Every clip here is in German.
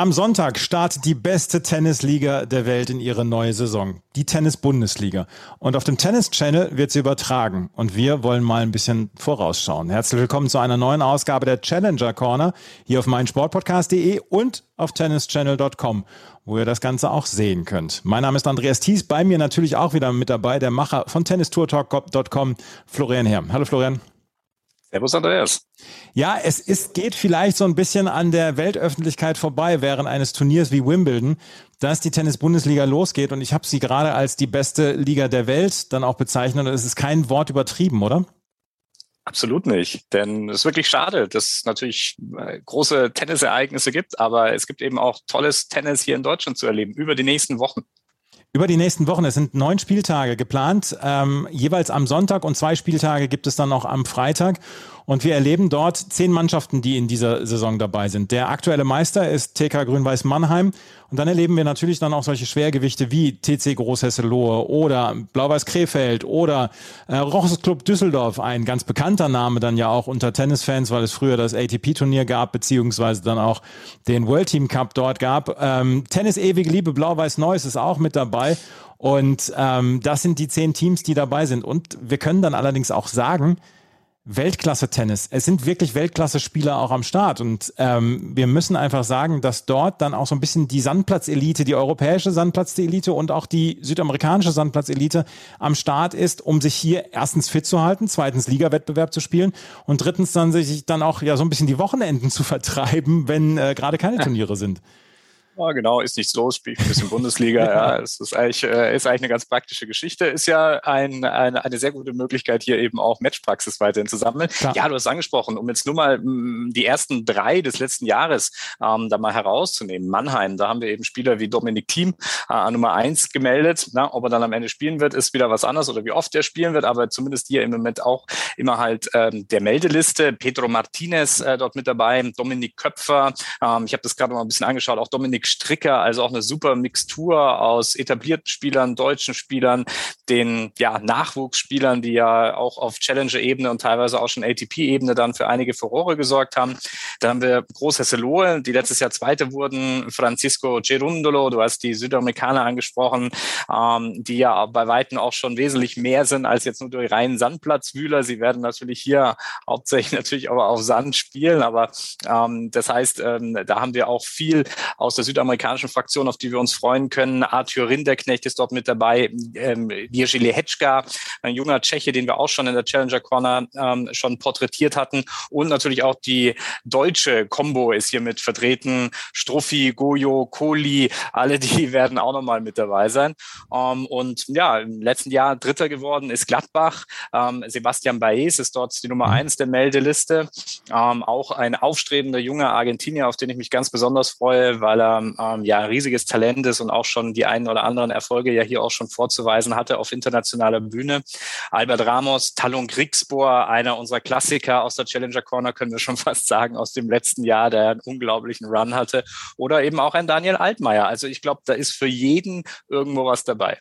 Am Sonntag startet die beste Tennisliga der Welt in ihre neue Saison, die Tennis-Bundesliga. Und auf dem Tennis-Channel wird sie übertragen. Und wir wollen mal ein bisschen vorausschauen. Herzlich willkommen zu einer neuen Ausgabe der Challenger Corner hier auf meinsportpodcast.de und auf tennischannel.com, wo ihr das Ganze auch sehen könnt. Mein Name ist Andreas Thies, bei mir natürlich auch wieder mit dabei der Macher von tennistourtalk.com, Florian Herr. Hallo Florian. Servus Andreas. Ja, es ist, geht vielleicht so ein bisschen an der Weltöffentlichkeit vorbei während eines Turniers wie Wimbledon, dass die Tennis-Bundesliga losgeht. Und ich habe sie gerade als die beste Liga der Welt dann auch bezeichnet. Und es ist kein Wort übertrieben, oder? Absolut nicht, denn es ist wirklich schade, dass es natürlich äh, große Tennisereignisse gibt, aber es gibt eben auch tolles Tennis hier in Deutschland zu erleben über die nächsten Wochen. Über die nächsten Wochen, es sind neun Spieltage geplant, ähm, jeweils am Sonntag und zwei Spieltage gibt es dann noch am Freitag. Und wir erleben dort zehn Mannschaften, die in dieser Saison dabei sind. Der aktuelle Meister ist TK Grün-Weiß Mannheim. Und dann erleben wir natürlich dann auch solche Schwergewichte wie TC Großhesselohe oder Blau-Weiß Krefeld oder äh, Roches Club Düsseldorf, ein ganz bekannter Name dann ja auch unter Tennisfans, weil es früher das ATP-Turnier gab, beziehungsweise dann auch den World Team Cup dort gab. Ähm, Tennis Ewige Liebe Blau-Weiß Neuss ist auch mit dabei. Und ähm, das sind die zehn Teams, die dabei sind. Und wir können dann allerdings auch sagen, Weltklasse-Tennis. Es sind wirklich Weltklasse-Spieler auch am Start. Und ähm, wir müssen einfach sagen, dass dort dann auch so ein bisschen die Sandplatzelite, die europäische Sandplatzelite und auch die südamerikanische Sandplatzelite am Start ist, um sich hier erstens fit zu halten, zweitens Liga-Wettbewerb zu spielen und drittens dann sich dann auch ja so ein bisschen die Wochenenden zu vertreiben, wenn äh, gerade keine Turniere sind. Ja, genau, ist nichts los, spielt ein bisschen Bundesliga. ja, es ist eigentlich, äh, ist eigentlich eine ganz praktische Geschichte. Ist ja ein, eine, eine sehr gute Möglichkeit, hier eben auch Matchpraxis weiterhin zu sammeln. Klar. Ja, du hast angesprochen, um jetzt nur mal mh, mm, die ersten drei des letzten Jahres ähm, da mal herauszunehmen. Mannheim, da haben wir eben Spieler wie Dominik Thiem äh, Nummer eins gemeldet. Na, ob er dann am Ende spielen wird, ist wieder was anderes oder wie oft er spielen wird, aber zumindest hier im Moment auch immer halt ähm, der Meldeliste. Pedro Martinez äh, dort mit dabei, Dominik Köpfer. Ähm, ich habe das gerade mal ein bisschen angeschaut, auch Dominik Stricker, also auch eine super Mixtur aus etablierten Spielern, deutschen Spielern, den ja, Nachwuchsspielern, die ja auch auf Challenger-Ebene und teilweise auch schon ATP-Ebene dann für einige Furore gesorgt haben. Da haben wir Großhesselohe, die letztes Jahr Zweite wurden, Francisco Gerundolo, du hast die Südamerikaner angesprochen, ähm, die ja bei Weitem auch schon wesentlich mehr sind als jetzt nur durch reinen Sandplatzwühler. Sie werden natürlich hier hauptsächlich natürlich aber auf Sand spielen, aber ähm, das heißt, ähm, da haben wir auch viel aus der südamerikanischen Fraktion, auf die wir uns freuen können. Arthur Rinderknecht ist dort mit dabei, ähm, Jerzy Lehečka, ein junger Tscheche, den wir auch schon in der Challenger Corner ähm, schon porträtiert hatten. Und natürlich auch die deutsche Combo ist hier mit vertreten. Struffi, Gojo, Kohli, alle die werden auch nochmal mit dabei sein. Ähm, und ja, im letzten Jahr Dritter geworden ist Gladbach. Ähm, Sebastian Baez ist dort die Nummer eins der Meldeliste. Ähm, auch ein aufstrebender junger Argentinier, auf den ich mich ganz besonders freue, weil er ähm, ja riesiges Talent ist und auch schon die einen oder anderen Erfolge ja hier auch schon vorzuweisen hatte auf internationaler Bühne. Albert Ramos, Talon Griegsbohr, einer unserer Klassiker aus der Challenger Corner, können wir schon fast sagen, aus dem letzten Jahr, der einen unglaublichen Run hatte. Oder eben auch ein Daniel Altmaier. Also ich glaube, da ist für jeden irgendwo was dabei.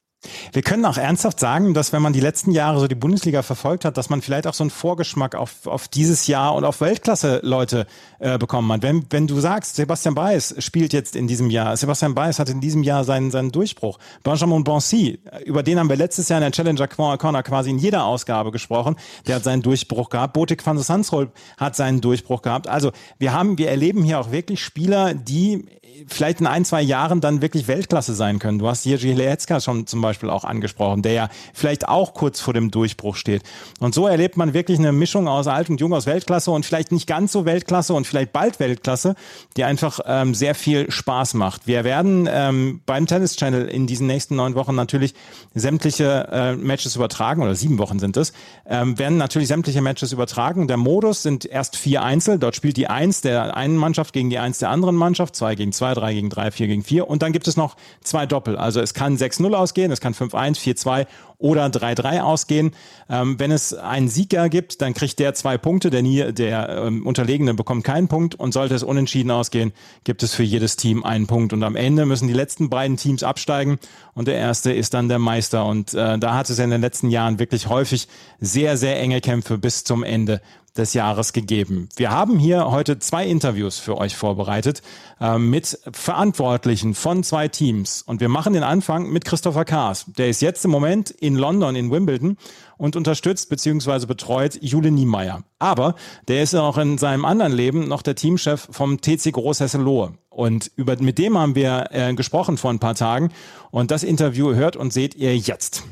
Wir können auch ernsthaft sagen, dass wenn man die letzten Jahre so die Bundesliga verfolgt hat, dass man vielleicht auch so einen Vorgeschmack auf, auf dieses Jahr und auf Weltklasse-Leute äh, bekommen hat. Wenn, wenn du sagst, Sebastian Baez spielt jetzt in diesem Jahr, Sebastian Baez hat in diesem Jahr seinen, seinen Durchbruch. Benjamin Bonsi, über den haben wir letztes Jahr in der Challenger Corner quasi in jeder Ausgabe gesprochen, der hat seinen Durchbruch gehabt. Botik van der Sansrolp hat seinen Durchbruch gehabt. Also wir haben, wir erleben hier auch wirklich Spieler, die vielleicht in ein, zwei Jahren dann wirklich Weltklasse sein können. Du hast Jerzy Leecka schon zum Beispiel auch angesprochen, der ja vielleicht auch kurz vor dem Durchbruch steht. Und so erlebt man wirklich eine Mischung aus alt und jung, aus Weltklasse und vielleicht nicht ganz so Weltklasse und vielleicht bald Weltklasse, die einfach ähm, sehr viel Spaß macht. Wir werden ähm, beim Tennis Channel in diesen nächsten neun Wochen natürlich sämtliche äh, Matches übertragen, oder sieben Wochen sind es, ähm, werden natürlich sämtliche Matches übertragen. Der Modus sind erst vier Einzel, dort spielt die Eins der einen Mannschaft gegen die Eins der anderen Mannschaft, zwei gegen zwei 3 gegen 3, 4 gegen 4. Und dann gibt es noch zwei Doppel. Also es kann 6-0 ausgehen, es kann 5-1, 4-2 oder 3-3 ausgehen. Ähm, wenn es einen Sieger gibt, dann kriegt der zwei Punkte, der, nie, der ähm, Unterlegene bekommt keinen Punkt und sollte es unentschieden ausgehen, gibt es für jedes Team einen Punkt. Und am Ende müssen die letzten beiden Teams absteigen und der erste ist dann der Meister. Und äh, da hat es in den letzten Jahren wirklich häufig sehr, sehr enge Kämpfe bis zum Ende des Jahres gegeben. Wir haben hier heute zwei Interviews für euch vorbereitet äh, mit Verantwortlichen von zwei Teams. Und wir machen den Anfang mit Christopher Kaas. Der ist jetzt im Moment in London, in Wimbledon und unterstützt bzw. betreut Jule Niemeyer. Aber der ist auch in seinem anderen Leben noch der Teamchef vom TC Großhesselohe. Und über, mit dem haben wir äh, gesprochen vor ein paar Tagen. Und das Interview hört und seht ihr jetzt.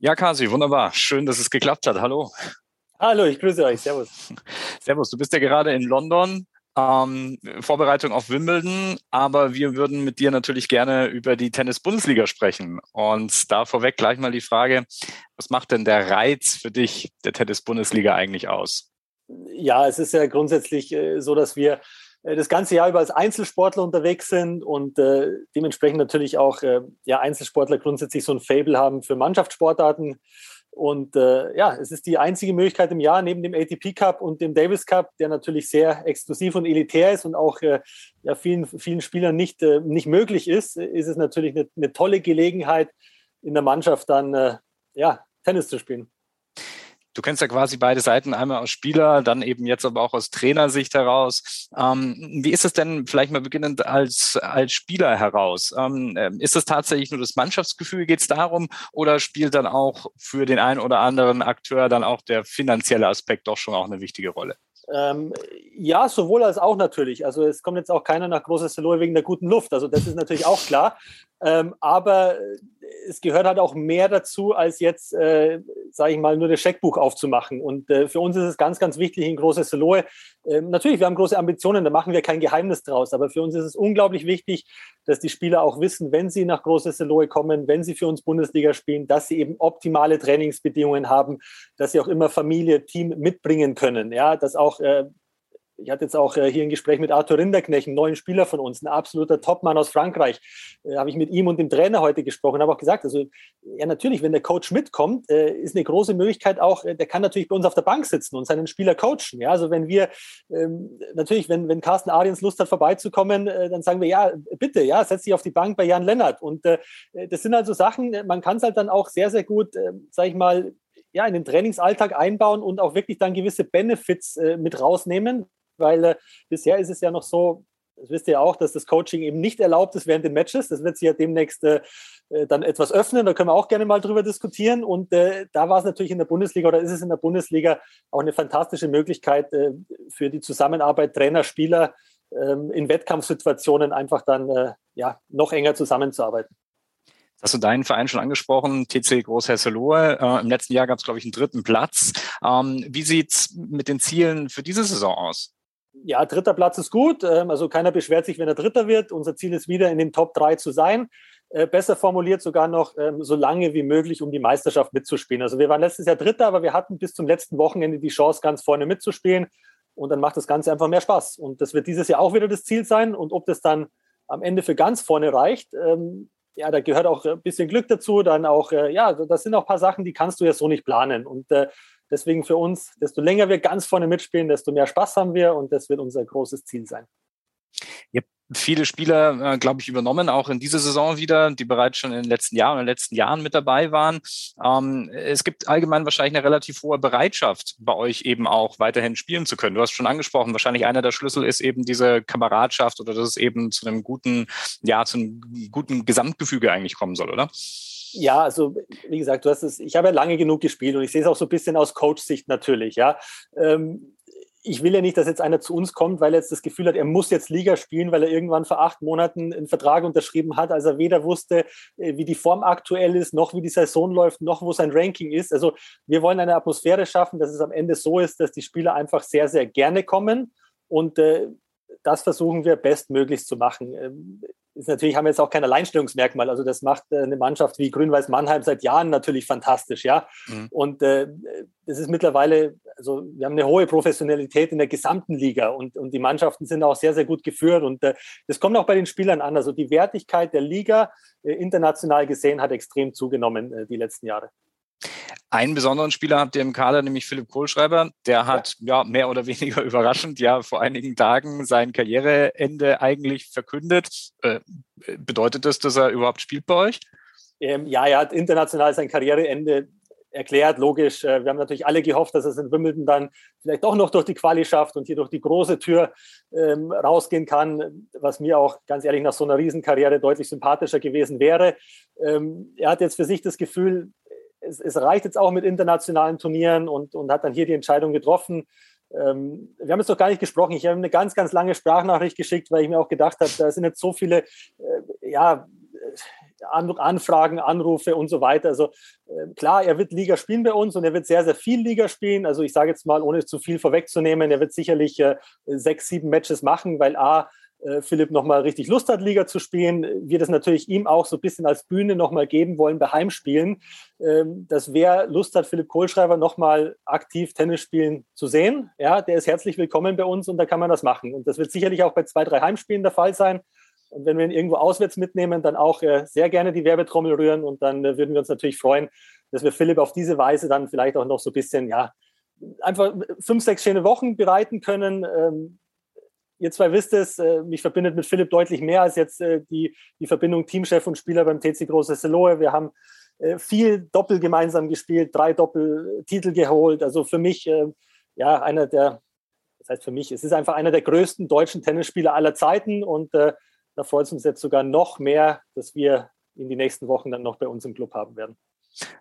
Ja, Kasi, wunderbar. Schön, dass es geklappt hat. Hallo. Hallo, ich grüße euch. Servus. Servus, du bist ja gerade in London. Ähm, Vorbereitung auf Wimbledon, aber wir würden mit dir natürlich gerne über die Tennis-Bundesliga sprechen. Und da vorweg gleich mal die Frage, was macht denn der Reiz für dich der Tennis-Bundesliga eigentlich aus? Ja, es ist ja grundsätzlich äh, so, dass wir äh, das ganze Jahr über als Einzelsportler unterwegs sind und äh, dementsprechend natürlich auch äh, ja, Einzelsportler grundsätzlich so ein Fable haben für Mannschaftssportarten. Und äh, ja, es ist die einzige Möglichkeit im Jahr neben dem ATP Cup und dem Davis Cup, der natürlich sehr exklusiv und elitär ist und auch äh, ja, vielen, vielen Spielern nicht, äh, nicht möglich ist, ist es natürlich eine, eine tolle Gelegenheit, in der Mannschaft dann äh, ja, Tennis zu spielen. Du kennst ja quasi beide Seiten, einmal aus Spieler, dann eben jetzt aber auch aus Trainersicht heraus. Ähm, wie ist es denn vielleicht mal beginnend als, als Spieler heraus? Ähm, ähm ist es tatsächlich nur das Mannschaftsgefühl, geht es darum, oder spielt dann auch für den einen oder anderen Akteur dann auch der finanzielle Aspekt doch schon auch eine wichtige Rolle? Ähm, ja, sowohl als auch natürlich. Also es kommt jetzt auch keiner nach Großes Saloy wegen der guten Luft. Also das ist natürlich auch klar. Ähm, aber es gehört halt auch mehr dazu, als jetzt, äh, sage ich mal, nur das Scheckbuch aufzumachen. Und äh, für uns ist es ganz, ganz wichtig in Großes Saloy. Äh, natürlich, wir haben große Ambitionen, da machen wir kein Geheimnis draus. Aber für uns ist es unglaublich wichtig, dass die Spieler auch wissen, wenn sie nach Großes Saloy kommen, wenn sie für uns Bundesliga spielen, dass sie eben optimale Trainingsbedingungen haben, dass sie auch immer Familie, Team mitbringen können. Ja, dass auch äh, ich hatte jetzt auch äh, hier ein Gespräch mit Arthur Rinderknecht, einen neuen Spieler von uns, ein absoluter Topmann aus Frankreich. Äh, habe ich mit ihm und dem Trainer heute gesprochen, habe auch gesagt, also ja natürlich, wenn der Coach mitkommt, äh, ist eine große Möglichkeit auch, der kann natürlich bei uns auf der Bank sitzen und seinen Spieler coachen. Ja, also wenn wir ähm, natürlich, wenn, wenn Carsten Ariens Lust hat, vorbeizukommen, dann sagen wir, ja, bitte, ja, setz dich auf die Bank bei Jan Lennart. Und das sind also Sachen, man kann es halt dann auch sehr, sehr gut, äh, sag ich mal, ja, in den Trainingsalltag einbauen und auch wirklich dann gewisse Benefits mit rausnehmen, weil äh, bisher ist es ja noch so, das wisst ihr auch, dass das Coaching eben nicht erlaubt ist während den Matches. Das wird sich ja demnächst äh, äh, dann etwas öffnen. Da können wir auch gerne mal drüber diskutieren. Und äh, da war es natürlich in der Bundesliga oder ist es in der Bundesliga auch eine fantastische Möglichkeit äh, für die Zusammenarbeit Trainer, Spieler ähm, in Wettkampfsituationen einfach dann äh, ja, noch enger zusammenzuarbeiten. Hast du deinen Verein schon angesprochen, TC Großhesselohe. Äh, Im letzten Jahr gab es, glaube ich, einen dritten Platz. Ähm, wie sieht's mit den Zielen für diese Saison aus? Ja, dritter Platz ist gut. Ähm, also keiner beschwert sich, wenn er Dritter wird. Unser Ziel ist wieder in den Top 3 zu sein. Äh, besser formuliert sogar noch ähm, so lange wie möglich, um die Meisterschaft mitzuspielen. Also wir waren letztes Jahr Dritter, aber wir hatten bis zum letzten Wochenende die Chance, ganz vorne mitzuspielen. Und dann macht das Ganze einfach mehr Spaß. Und das wird dieses Jahr auch wieder das Ziel sein. Und ob das dann am Ende für ganz vorne reicht, ähm, ja, da gehört auch ein bisschen Glück dazu. Dann auch, äh, ja, das sind auch ein paar Sachen, die kannst du ja so nicht planen. Und Deswegen für uns, desto länger wir ganz vorne mitspielen, desto mehr Spaß haben wir und das wird unser großes Ziel sein. Ihr habt viele Spieler, äh, glaube ich, übernommen, auch in dieser Saison wieder, die bereits schon in den letzten Jahren, in den letzten Jahren mit dabei waren. Ähm, es gibt allgemein wahrscheinlich eine relativ hohe Bereitschaft, bei euch eben auch weiterhin spielen zu können. Du hast schon angesprochen, wahrscheinlich einer der Schlüssel ist eben diese Kameradschaft oder dass es eben zu einem guten, ja, zu einem guten Gesamtgefüge eigentlich kommen soll, oder? Ja, also wie gesagt, du hast es, ich habe ja lange genug gespielt und ich sehe es auch so ein bisschen aus Coach-Sicht natürlich, ja. Ähm, ich will ja nicht, dass jetzt einer zu uns kommt, weil er jetzt das Gefühl hat, er muss jetzt Liga spielen, weil er irgendwann vor acht Monaten einen Vertrag unterschrieben hat, als er weder wusste, äh, wie die Form aktuell ist, noch wie die Saison läuft, noch wo sein Ranking ist. Also wir wollen eine Atmosphäre schaffen, dass es am Ende so ist, dass die Spieler einfach sehr, sehr gerne kommen und äh, das versuchen wir bestmöglichst zu machen. Ist natürlich haben wir jetzt auch kein Alleinstellungsmerkmal. Also das macht äh, eine Mannschaft wie Grün-Weiß Mannheim seit Jahren natürlich fantastisch, ja. Mhm. Und äh, das ist mittlerweile, also wir haben eine hohe Professionalität in der gesamten Liga und, und die Mannschaften sind auch sehr, sehr gut geführt. Und äh, das kommt auch bei den Spielern an. Also die Wertigkeit der Liga äh, international gesehen hat extrem zugenommen äh, die letzten Jahre. Einen besonderen Spieler habt ihr im Kader, nämlich Philipp Kohlschreiber. Der hat ja. ja. mehr oder weniger überraschend ja vor einigen Tagen sein Karriereende eigentlich verkündet. Äh, bedeutet das, dass er überhaupt spielt bei euch? Ähm, ja, er hat international sein Karriereende erklärt, logisch. Äh, wir haben natürlich alle gehofft, dass es in Wimbledon dann vielleicht doch noch durch die Quali schafft und hier durch die große Tür ähm, rausgehen kann, was mir auch ganz ehrlich nach so einer Riesenkarriere deutlich sympathischer gewesen wäre. Ähm, er hat jetzt für sich das Gefühl, es, es, reicht jetzt auch mit internationalen Turnieren und, und hat dann hier die Entscheidung getroffen. Ähm, wir haben jetzt noch gar nicht gesprochen. Ich habe eine ganz, ganz lange Sprachnachricht geschickt, weil ich mir auch gedacht habe, da sind jetzt so viele, äh, ja, Anfragen, Anrufe und so weiter. Also äh, klar, er wird Liga spielen bei uns und er wird sehr, sehr viel Liga spielen. Also ich sage jetzt mal, ohne zu viel vorwegzunehmen, er wird sicherlich äh, sechs, sieben Matches machen, weil A, äh, Philipp nochmal richtig Lust hat, Liga zu spielen. Wir das natürlich ihm auch so ein bisschen als Bühne nochmal geben wollen bei Heimspielen. Ähm, dass wer Lust hat, Philipp Kohlschreiber nochmal aktiv Tennis spielen zu sehen, ja, der ist herzlich willkommen bei uns und da kann man das machen. Und das wird sicherlich auch bei zwei, drei Heimspielen der Fall sein. Und wenn wir ihn irgendwo auswärts mitnehmen, dann auch äh, sehr gerne die Werbetrommel rühren und dann äh, würden wir uns natürlich freuen, dass wir Philipp auf diese Weise dann vielleicht auch noch so ein bisschen, ja, einfach fünf, sechs schöne Wochen bereiten können. Ihr zwei wisst es, äh, mich verbindet mit Philipp deutlich mehr als jetzt äh, die, die Verbindung Teamchef und Spieler beim TC Große Seloe. Wir haben äh, viel Doppel gemeinsam gespielt, drei Doppeltitel geholt. Also für mich, äh, ja, einer der, das heißt für mich, es ist einfach einer der größten deutschen Tennisspieler aller Zeiten und äh, da freut es uns jetzt sogar noch mehr, dass wir in die nächsten Wochen dann noch bei uns im Club haben werden.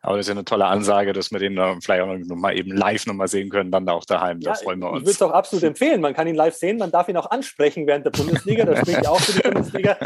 Aber das ist ja eine tolle Ansage, dass wir den da vielleicht auch noch mal eben live noch mal sehen können, dann da auch daheim. Da ja, freuen wir uns. Ich würde es auch absolut empfehlen. Man kann ihn live sehen, man darf ihn auch ansprechen während der Bundesliga. Das spricht ja auch für die Bundesliga.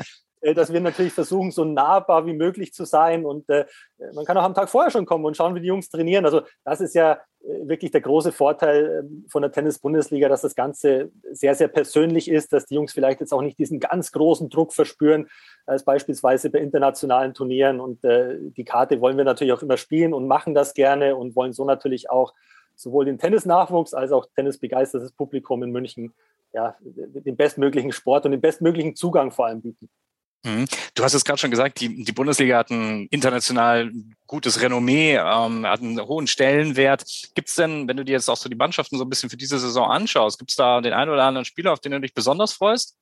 Äh, dass wir natürlich versuchen, so nahbar wie möglich zu sein. Und äh, man kann auch am Tag vorher schon kommen und schauen, wie die Jungs trainieren. Also das ist ja wirklich der große Vorteil ähm, von der Tennis-Bundesliga, dass das Ganze sehr, sehr persönlich ist, dass die Jungs vielleicht jetzt auch nicht diesen ganz großen Druck verspüren, als beispielsweise bei internationalen Turnieren. Und äh, die Karte wollen wir natürlich auch immer spielen und machen das gerne und wollen so natürlich auch sowohl den Tennis-Nachwuchs als auch tennisbegeistertes Publikum in München ja, den bestmöglichen Sport und den bestmöglichen Zugang vor allem bieten. Mhm. Du hast es gerade schon gesagt, die, die Bundesliga hat ein international gutes Renommee, ähm, hat einen hohen Stellenwert. Gibt es denn, wenn du dir jetzt auch so die Mannschaften so ein bisschen für diese Saison anschaust, gibt es da den einen oder anderen Spieler, auf den du dich besonders freust?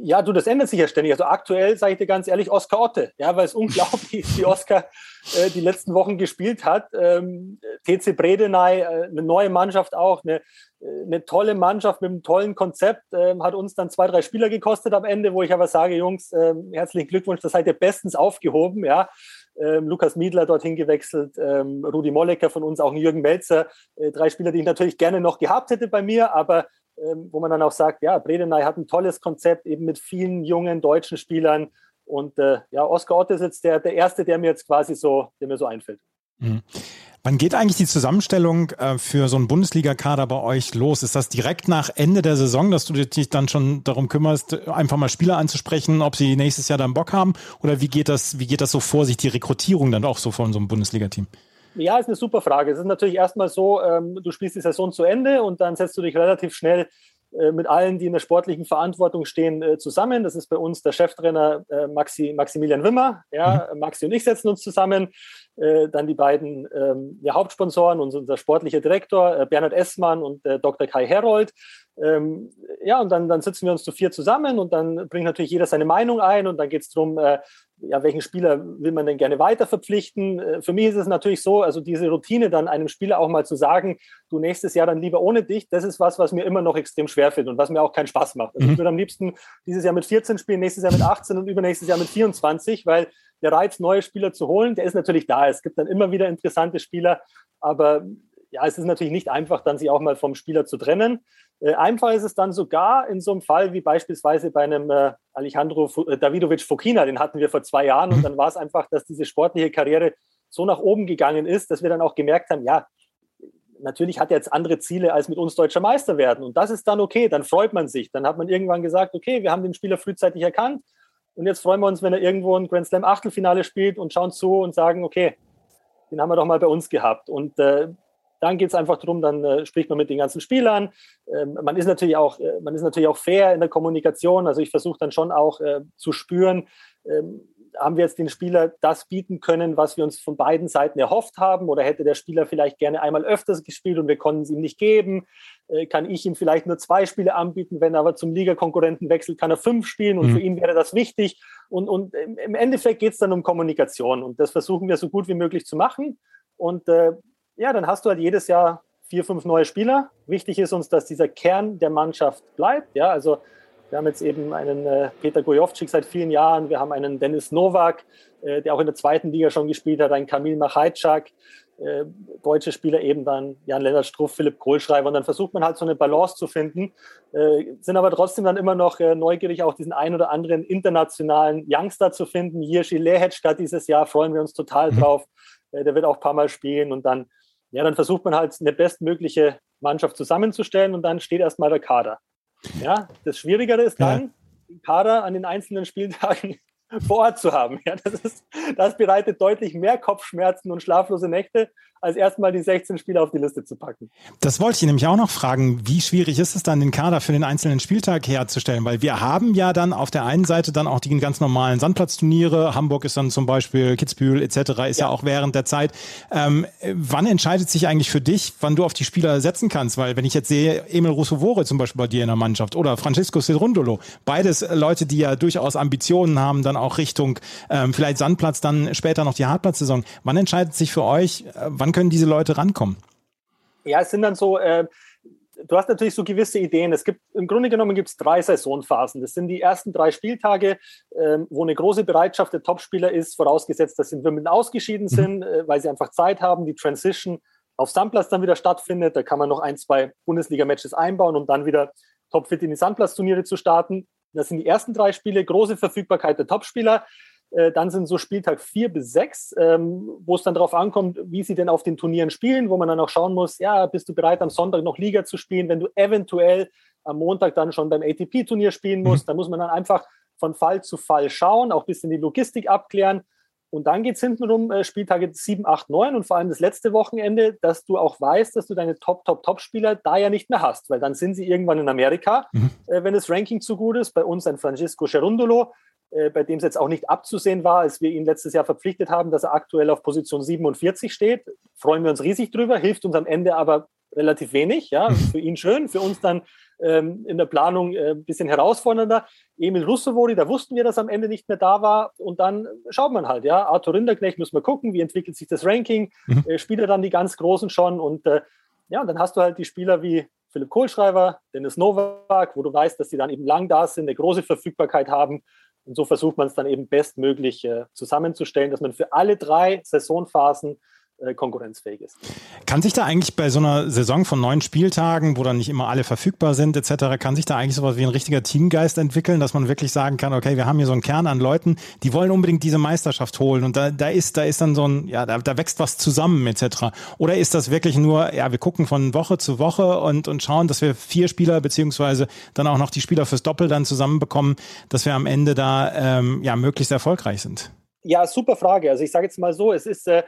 Ja, du, das ändert sich ja ständig. Also aktuell sage ich dir ganz ehrlich, Oskar Otte, ja, weil es unglaublich ist, wie Oskar äh, die letzten Wochen gespielt hat. Ähm, TC Bredeney, äh, eine neue Mannschaft auch, eine, äh, eine tolle Mannschaft mit einem tollen Konzept, ähm, hat uns dann zwei, drei Spieler gekostet am Ende, wo ich aber sage, Jungs, ähm, herzlichen Glückwunsch, das seid ihr bestens aufgehoben, ja. Ähm, Lukas Miedler dorthin gewechselt, ähm, Rudi Mollecker von uns, auch Jürgen Melzer, äh, drei Spieler, die ich natürlich gerne noch gehabt hätte bei mir, aber ähm, wo man dann auch sagt, ja, Bredeney hat ein tolles Konzept, eben mit vielen jungen deutschen Spielern. Und äh, ja, Oskar Ott ist jetzt der, der Erste, der mir jetzt quasi so, der mir so einfällt. Mhm. Wann geht eigentlich die Zusammenstellung äh, für so einen Bundesliga-Kader bei euch los? Ist das direkt nach Ende der Saison, dass du dich dann schon darum kümmerst, einfach mal Spieler anzusprechen, ob sie nächstes Jahr dann Bock haben? Oder wie geht das, wie geht das so vor sich, die Rekrutierung dann auch so von so einem Bundesliga-Team? Ja, ist eine super Frage. Es ist natürlich erstmal so, ähm, du spielst die Saison zu Ende und dann setzt du dich relativ schnell äh, mit allen, die in der sportlichen Verantwortung stehen, äh, zusammen. Das ist bei uns der Cheftrainer äh, Maxi, Maximilian Wimmer. Ja, mhm. Maxi und ich setzen uns zusammen. Dann die beiden ähm, ja, Hauptsponsoren, unser sportlicher Direktor Bernhard Essmann und Dr. Kai Herold. Ähm, ja, und dann, dann sitzen wir uns zu vier zusammen und dann bringt natürlich jeder seine Meinung ein und dann geht es darum, äh, ja, welchen Spieler will man denn gerne weiter verpflichten. Äh, für mich ist es natürlich so, also diese Routine dann einem Spieler auch mal zu sagen, du nächstes Jahr dann lieber ohne dich, das ist was, was mir immer noch extrem schwer fällt und was mir auch keinen Spaß macht. Also mhm. ich würde am liebsten dieses Jahr mit 14 spielen, nächstes Jahr mit 18 und übernächstes Jahr mit 24, weil der Reiz, neue Spieler zu holen, der ist natürlich da. Es gibt dann immer wieder interessante Spieler, aber ja, es ist natürlich nicht einfach, dann sich auch mal vom Spieler zu trennen. Äh, einfach ist es dann sogar in so einem Fall wie beispielsweise bei einem äh, Alejandro äh, Davidovic Fokina, den hatten wir vor zwei Jahren. Und dann war es einfach, dass diese sportliche Karriere so nach oben gegangen ist, dass wir dann auch gemerkt haben, ja, natürlich hat er jetzt andere Ziele als mit uns deutscher Meister werden. Und das ist dann okay, dann freut man sich. Dann hat man irgendwann gesagt, okay, wir haben den Spieler frühzeitig erkannt. Und jetzt freuen wir uns, wenn er irgendwo ein Grand Slam Achtelfinale spielt und schauen zu und sagen, okay, den haben wir doch mal bei uns gehabt. Und äh, dann geht es einfach darum, dann äh, spricht man mit den ganzen Spielern. Ähm, man ist natürlich auch, äh, man ist natürlich auch fair in der Kommunikation. Also ich versuche dann schon auch äh, zu spüren, ähm, haben wir jetzt den Spieler das bieten können, was wir uns von beiden Seiten erhofft haben? Oder hätte der Spieler vielleicht gerne einmal öfters gespielt und wir konnten es ihm nicht geben? Äh, kann ich ihm vielleicht nur zwei Spiele anbieten, wenn er aber zum Ligakonkurrenten wechselt, kann er fünf spielen und mhm. für ihn wäre das wichtig. Und, und im Endeffekt geht es dann um Kommunikation und das versuchen wir so gut wie möglich zu machen. Und äh, ja, dann hast du halt jedes Jahr vier, fünf neue Spieler. Wichtig ist uns, dass dieser Kern der Mannschaft bleibt. Ja, also wir haben jetzt eben einen äh, Peter Gojovcik seit vielen Jahren, wir haben einen Dennis Nowak, äh, der auch in der zweiten Liga schon gespielt hat, einen Kamil Machajczak, äh, deutsche Spieler eben dann Jan-Lennart Struff, Philipp Kohlschreiber und dann versucht man halt so eine Balance zu finden, äh, sind aber trotzdem dann immer noch äh, neugierig, auch diesen ein oder anderen internationalen Youngster zu finden. Jirschi Lehetschka dieses Jahr freuen wir uns total mhm. drauf. Äh, der wird auch ein paar Mal spielen und dann, ja, dann versucht man halt eine bestmögliche Mannschaft zusammenzustellen und dann steht erstmal der Kader. Ja, das Schwierigere ist dann, ja. den Kader an den einzelnen Spieltagen vor Ort zu haben. Ja, das, ist, das bereitet deutlich mehr Kopfschmerzen und schlaflose Nächte, als erstmal die 16 Spieler auf die Liste zu packen. Das wollte ich nämlich auch noch fragen. Wie schwierig ist es dann, den Kader für den einzelnen Spieltag herzustellen? Weil wir haben ja dann auf der einen Seite dann auch die ganz normalen Sandplatzturniere. Hamburg ist dann zum Beispiel, Kitzbühel etc. ist ja, ja auch während der Zeit. Ähm, wann entscheidet sich eigentlich für dich, wann du auf die Spieler setzen kannst? Weil wenn ich jetzt sehe, Emil Russovore zum Beispiel bei dir in der Mannschaft oder Francisco Cerundolo, beides Leute, die ja durchaus Ambitionen haben, dann auch Richtung ähm, vielleicht Sandplatz, dann später noch die Hartplatzsaison. Wann entscheidet sich für euch, äh, wann können diese Leute rankommen? Ja, es sind dann so, äh, du hast natürlich so gewisse Ideen. Es gibt im Grunde genommen gibt es drei Saisonphasen. Das sind die ersten drei Spieltage, äh, wo eine große Bereitschaft der Topspieler ist, vorausgesetzt, dass sie in Wimbledon ausgeschieden mhm. sind, äh, weil sie einfach Zeit haben, die Transition auf Sandplatz dann wieder stattfindet. Da kann man noch ein, zwei Bundesliga-Matches einbauen, um dann wieder topfit in die Sandplatzturniere zu starten. Das sind die ersten drei Spiele, große Verfügbarkeit der Topspieler. Äh, dann sind so Spieltag vier bis sechs, ähm, wo es dann darauf ankommt, wie sie denn auf den Turnieren spielen, wo man dann auch schauen muss, ja, bist du bereit, am Sonntag noch Liga zu spielen, wenn du eventuell am Montag dann schon beim ATP-Turnier spielen musst. Mhm. Da muss man dann einfach von Fall zu Fall schauen, auch ein bisschen die Logistik abklären. Und dann geht es hintenrum äh, Spieltage 7, 8, 9 und vor allem das letzte Wochenende, dass du auch weißt, dass du deine Top, Top, Top-Spieler da ja nicht mehr hast, weil dann sind sie irgendwann in Amerika, mhm. äh, wenn das Ranking zu gut ist. Bei uns ein Francisco Cerundolo, äh, bei dem es jetzt auch nicht abzusehen war, als wir ihn letztes Jahr verpflichtet haben, dass er aktuell auf Position 47 steht. Freuen wir uns riesig drüber, hilft uns am Ende aber relativ wenig. Ja, für ihn schön, für uns dann ähm, in der Planung äh, ein bisschen herausfordernder. Emil Russovori, da wussten wir, dass er am Ende nicht mehr da war. Und dann schaut man halt, ja, Arthur Rinderknecht müssen wir gucken, wie entwickelt sich das Ranking, mhm. äh, spielt er dann die ganz Großen schon und äh, ja, dann hast du halt die Spieler wie Philipp Kohlschreiber, Dennis Novak, wo du weißt, dass sie dann eben lang da sind, eine große Verfügbarkeit haben und so versucht man es dann eben bestmöglich äh, zusammenzustellen, dass man für alle drei Saisonphasen konkurrenzfähig ist. Kann sich da eigentlich bei so einer Saison von neun Spieltagen, wo dann nicht immer alle verfügbar sind, etc., kann sich da eigentlich sowas wie ein richtiger Teamgeist entwickeln, dass man wirklich sagen kann, okay, wir haben hier so einen Kern an Leuten, die wollen unbedingt diese Meisterschaft holen und da, da ist, da ist dann so ein, ja, da, da wächst was zusammen, etc. Oder ist das wirklich nur, ja, wir gucken von Woche zu Woche und, und schauen, dass wir vier Spieler beziehungsweise dann auch noch die Spieler fürs Doppel dann zusammenbekommen, dass wir am Ende da ähm, ja möglichst erfolgreich sind? Ja, super Frage. Also ich sage jetzt mal so, es ist äh, äh,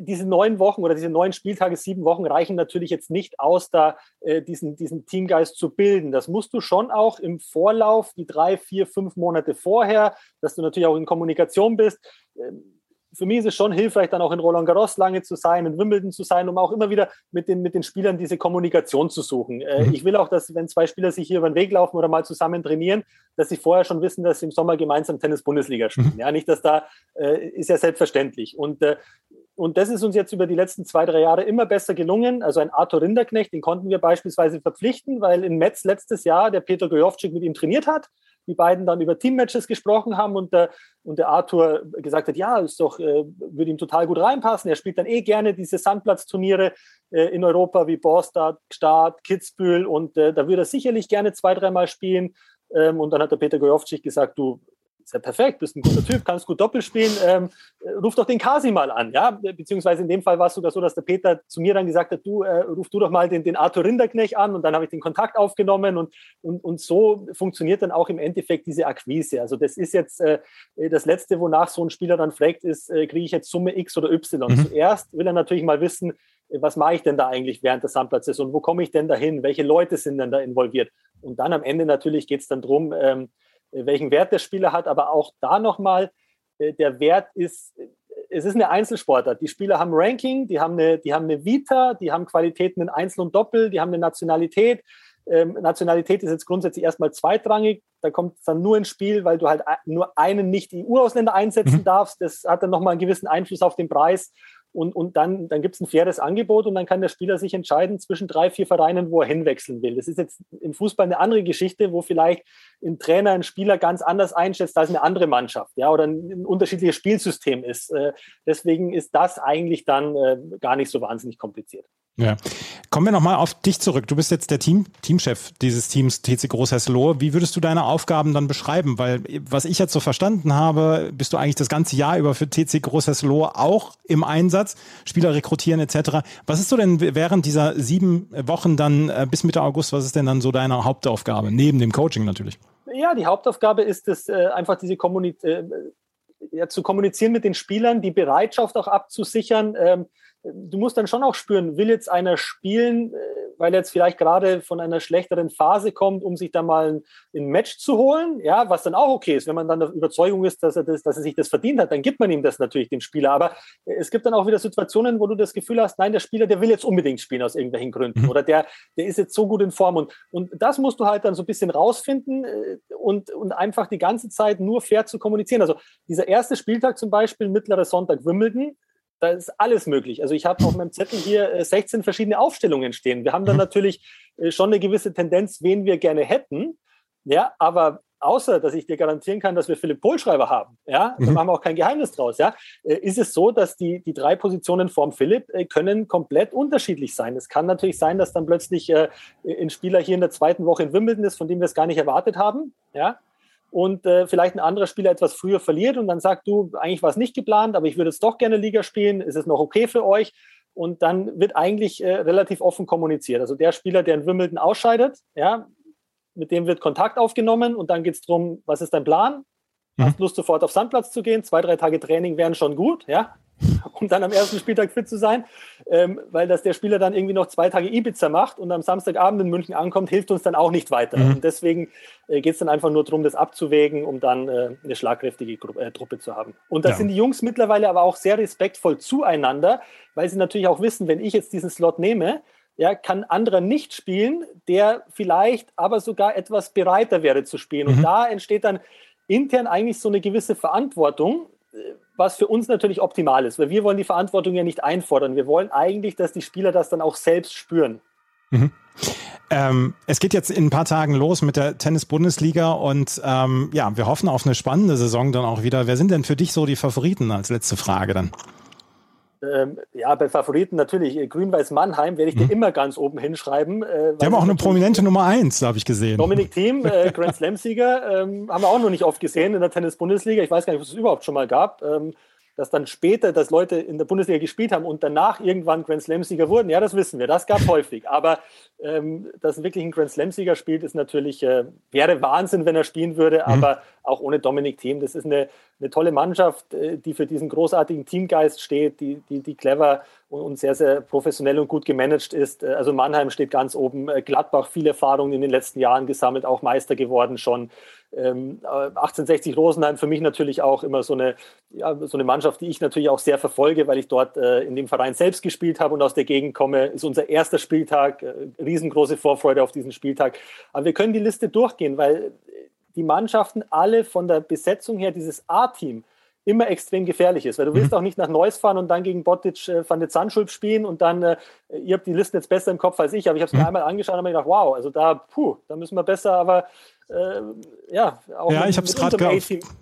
diese neun Wochen oder diese neun Spieltage, sieben Wochen reichen natürlich jetzt nicht aus, da äh, diesen, diesen Teamgeist zu bilden. Das musst du schon auch im Vorlauf, die drei, vier, fünf Monate vorher, dass du natürlich auch in Kommunikation bist. Ähm, für mich ist es schon hilfreich, dann auch in Roland Garros lange zu sein, in Wimbledon zu sein, um auch immer wieder mit den, mit den Spielern diese Kommunikation zu suchen. Äh, mhm. Ich will auch, dass wenn zwei Spieler sich hier über den Weg laufen oder mal zusammen trainieren, dass sie vorher schon wissen, dass sie im Sommer gemeinsam Tennis-Bundesliga spielen. Mhm. Ja, nicht, dass da äh, ist ja selbstverständlich. Und äh, und das ist uns jetzt über die letzten zwei, drei Jahre immer besser gelungen. Also ein Arthur Rinderknecht, den konnten wir beispielsweise verpflichten, weil in Metz letztes Jahr der Peter Gojovcik mit ihm trainiert hat. Die beiden dann über Teammatches gesprochen haben und der, und der Arthur gesagt hat, ja, ist doch, äh, würde ihm total gut reinpassen. Er spielt dann eh gerne diese Sandplatzturniere äh, in Europa wie Borstad, Start, Kitzbühel und äh, da würde er sicherlich gerne zwei, dreimal spielen. Ähm, und dann hat der Peter Gojovcik gesagt, du, ist ja perfekt, bist ein guter Typ, kannst gut Doppel spielen, ähm, ruf doch den Kasi mal an, ja, beziehungsweise in dem Fall war es sogar so, dass der Peter zu mir dann gesagt hat, du, äh, ruf du doch mal den, den Arthur Rinderknecht an und dann habe ich den Kontakt aufgenommen und, und, und so funktioniert dann auch im Endeffekt diese Akquise. Also das ist jetzt äh, das Letzte, wonach so ein Spieler dann fragt, ist, äh, kriege ich jetzt Summe X oder Y? Mhm. Zuerst will er natürlich mal wissen, was mache ich denn da eigentlich während der Sandplatzsaison? Wo komme ich denn dahin? Welche Leute sind denn da involviert? Und dann am Ende natürlich geht es dann darum, ähm, welchen Wert der Spieler hat, aber auch da nochmal, äh, der Wert ist, es ist eine Einzelsportart. Die Spieler haben Ranking, die haben eine, die haben eine Vita, die haben Qualitäten in Einzel und Doppel, die haben eine Nationalität. Ähm, Nationalität ist jetzt grundsätzlich erstmal zweitrangig. Da kommt es dann nur ins Spiel, weil du halt nur einen Nicht-EU-Ausländer einsetzen mhm. darfst. Das hat dann nochmal einen gewissen Einfluss auf den Preis und, und dann, dann gibt es ein faires Angebot und dann kann der Spieler sich entscheiden zwischen drei, vier Vereinen, wo er hinwechseln will. Das ist jetzt im Fußball eine andere Geschichte, wo vielleicht ein Trainer einen Spieler ganz anders einschätzt als eine andere Mannschaft, ja, oder ein, unterschiedliches Spielsystem ist. Äh, deswegen ist das eigentlich dann äh, gar nicht so wahnsinnig kompliziert. Ja. Kommen wir nochmal auf dich zurück. Du bist jetzt der Team, Teamchef dieses Teams TC Großhesselohe. Wie würdest du deine Aufgaben dann beschreiben? Weil, was ich jetzt so verstanden habe, bist du eigentlich das ganze Jahr über für TC Großhesselohe auch im Einsatz, Spieler rekrutieren etc. Was ist so denn während dieser sieben Wochen dann äh, bis Mitte August, was ist denn dann so deine Hauptaufgabe? Neben dem Coaching natürlich. Ja, die Hauptaufgabe ist es, äh, einfach diese Kommunikation. Äh, ja, zu kommunizieren mit den Spielern, die Bereitschaft auch abzusichern, ähm, du musst dann schon auch spüren, will jetzt einer spielen, äh, weil er jetzt vielleicht gerade von einer schlechteren Phase kommt, um sich da mal ein, Match zu holen, ja, was dann auch okay ist. Wenn man dann der Überzeugung ist, dass er, das, dass er sich das verdient hat, dann gibt man ihm das natürlich dem Spieler. Aber es gibt dann auch wieder Situationen, wo du das Gefühl hast, nein, der Spieler, der will jetzt unbedingt spielen aus irgendwelchen Gründen mhm. oder der, der ist jetzt so gut in Form. Und, und das musst du halt dann so ein bisschen rausfinden äh, und, und einfach die ganze Zeit nur fair zu kommunizieren. Also dieser erste Spieltag zum Beispiel, mittlerer Sonntag Wimbledon, da ist alles möglich. Also ich habe auf meinem Zettel hier 16 äh, verschiedene Aufstellungen stehen. Wir haben dann mhm. natürlich äh, schon eine gewisse Tendenz, wen wir gerne hätten. Ja, aber außer dass ich dir garantieren kann, dass wir Philipp Pohlschreiber haben, ja, mhm. da machen wir auch kein Geheimnis draus, ja, äh, ist es so, dass die, die drei Positionen vorm Philipp können komplett unterschiedlich sein. Es kann natürlich sein, dass dann plötzlich ein Spieler hier in der zweiten Woche in Wimbledon ist, von dem wir es gar nicht erwartet haben, ja, und äh, vielleicht ein anderer Spieler etwas früher verliert und dann sagt du, eigentlich war es nicht geplant, aber ich würde jetzt doch gerne Liga spielen, ist es noch okay für euch? Und dann wird eigentlich äh, relativ offen kommuniziert. Also der Spieler, der in Wimbledon ausscheidet, ja, mit dem wird Kontakt aufgenommen und dann geht es darum, was ist dein Plan? Mhm. Hast Lust, sofort auf Sandplatz zu gehen? Zwei, drei Tage Training wären schon gut, ja um dann am ersten Spieltag fit zu sein, ähm, weil dass der Spieler dann irgendwie noch zwei Tage Ibiza macht und am Samstagabend in München ankommt, hilft uns dann auch nicht weiter. Mhm. Und deswegen äh, geht es dann einfach nur darum, das abzuwägen, um dann äh, eine schlagkräftige Gru äh, Truppe zu haben. Und da ja. sind die Jungs mittlerweile aber auch sehr respektvoll zueinander, weil sie natürlich auch wissen, wenn ich jetzt diesen Slot nehme, ja, kann anderer nicht spielen, der vielleicht aber sogar etwas bereiter wäre zu spielen. Mhm. Und da entsteht dann intern eigentlich so eine gewisse Verantwortung, was für uns natürlich optimal ist, weil wir wollen die Verantwortung ja nicht einfordern. Wir wollen eigentlich, dass die Spieler das dann auch selbst spüren. Mhm. Ähm, es geht jetzt in ein paar Tagen los mit der Tennis-Bundesliga und ähm, ja, wir hoffen auf eine spannende Saison dann auch wieder. Wer sind denn für dich so die Favoriten als letzte Frage dann? Ähm, ja, bei Favoriten natürlich. Äh, Grün-Weiß Mannheim werde ich mhm. dir immer ganz oben hinschreiben. Äh, Die haben auch eine prominente Nummer 1, habe ich gesehen. Dominik Thiem, äh, Grand Slam-Sieger, ähm, haben wir auch noch nicht oft gesehen in der Tennis-Bundesliga. Ich weiß gar nicht, ob es überhaupt schon mal gab. Ähm, dass dann später, dass Leute in der Bundesliga gespielt haben und danach irgendwann Grand Slam-Sieger wurden, ja, das wissen wir, das gab häufig. Aber ähm, dass wirklich ein Grand Slam-Sieger spielt, ist natürlich, äh, wäre Wahnsinn, wenn er spielen würde, mhm. aber auch ohne Dominik Thiem. Das ist eine, eine tolle Mannschaft, äh, die für diesen großartigen Teamgeist steht, die, die, die clever und, und sehr, sehr professionell und gut gemanagt ist. Äh, also Mannheim steht ganz oben, äh, Gladbach viel Erfahrung in den letzten Jahren gesammelt, auch Meister geworden schon. Ähm, 1860 Rosenheim für mich natürlich auch immer so eine, ja, so eine Mannschaft, die ich natürlich auch sehr verfolge, weil ich dort äh, in dem Verein selbst gespielt habe und aus der Gegend komme. Ist unser erster Spieltag, äh, riesengroße Vorfreude auf diesen Spieltag. Aber wir können die Liste durchgehen, weil die Mannschaften alle von der Besetzung her, dieses A-Team, immer extrem gefährlich ist, weil du willst mhm. auch nicht nach Neuss fahren und dann gegen Botic äh, van de Zandschulp spielen und dann, äh, ihr habt die Listen jetzt besser im Kopf als ich, aber ich habe es mir mhm. einmal angeschaut und habe mir gedacht, wow, also da, puh, da müssen wir besser, aber äh, ja, auch ja, mit, ich habe es gerade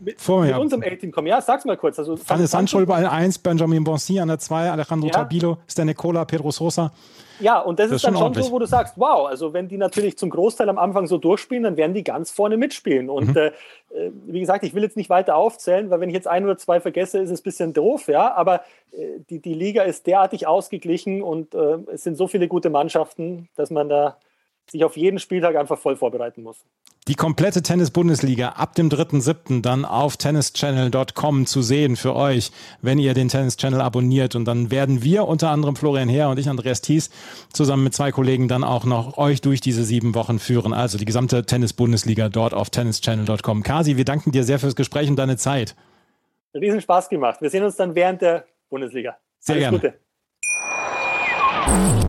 mit, vor mir. Mit unserem A-Team kommen. Ja, sag's mal kurz. Also, de Zandschulp an 1, Benjamin Bonsi an der 2, Alejandro ja. Tabilo, Stanecola, Pedro Sosa. Ja, und das, das ist dann schon ordentlich. so, wo du sagst, wow, also wenn die natürlich zum Großteil am Anfang so durchspielen, dann werden die ganz vorne mitspielen. Und mhm. äh, äh wie gesagt, ich will jetzt nicht weiter aufzählen, weil wenn ich jetzt ein oder zwei vergesse, ist es ein bisschen doof, ja. Aber äh, die, die Liga ist derartig ausgeglichen und äh, es sind so viele gute Mannschaften, dass man da sich auf jeden Spieltag einfach voll vorbereiten muss. Die komplette Tennis-Bundesliga ab dem 3.7. dann auf tennischannel.com zu sehen für euch, wenn ihr den Tennis-Channel abonniert. Und dann werden wir, unter anderem Florian Herr und ich, Andreas Thies, zusammen mit zwei Kollegen dann auch noch euch durch diese sieben Wochen führen. Also die gesamte Tennis-Bundesliga dort auf tennischannel.com. Kasi, wir danken dir sehr fürs Gespräch und deine Zeit. Riesen Spaß gemacht. Wir sehen uns dann während der Bundesliga. Sehr Alles gerne. Gute.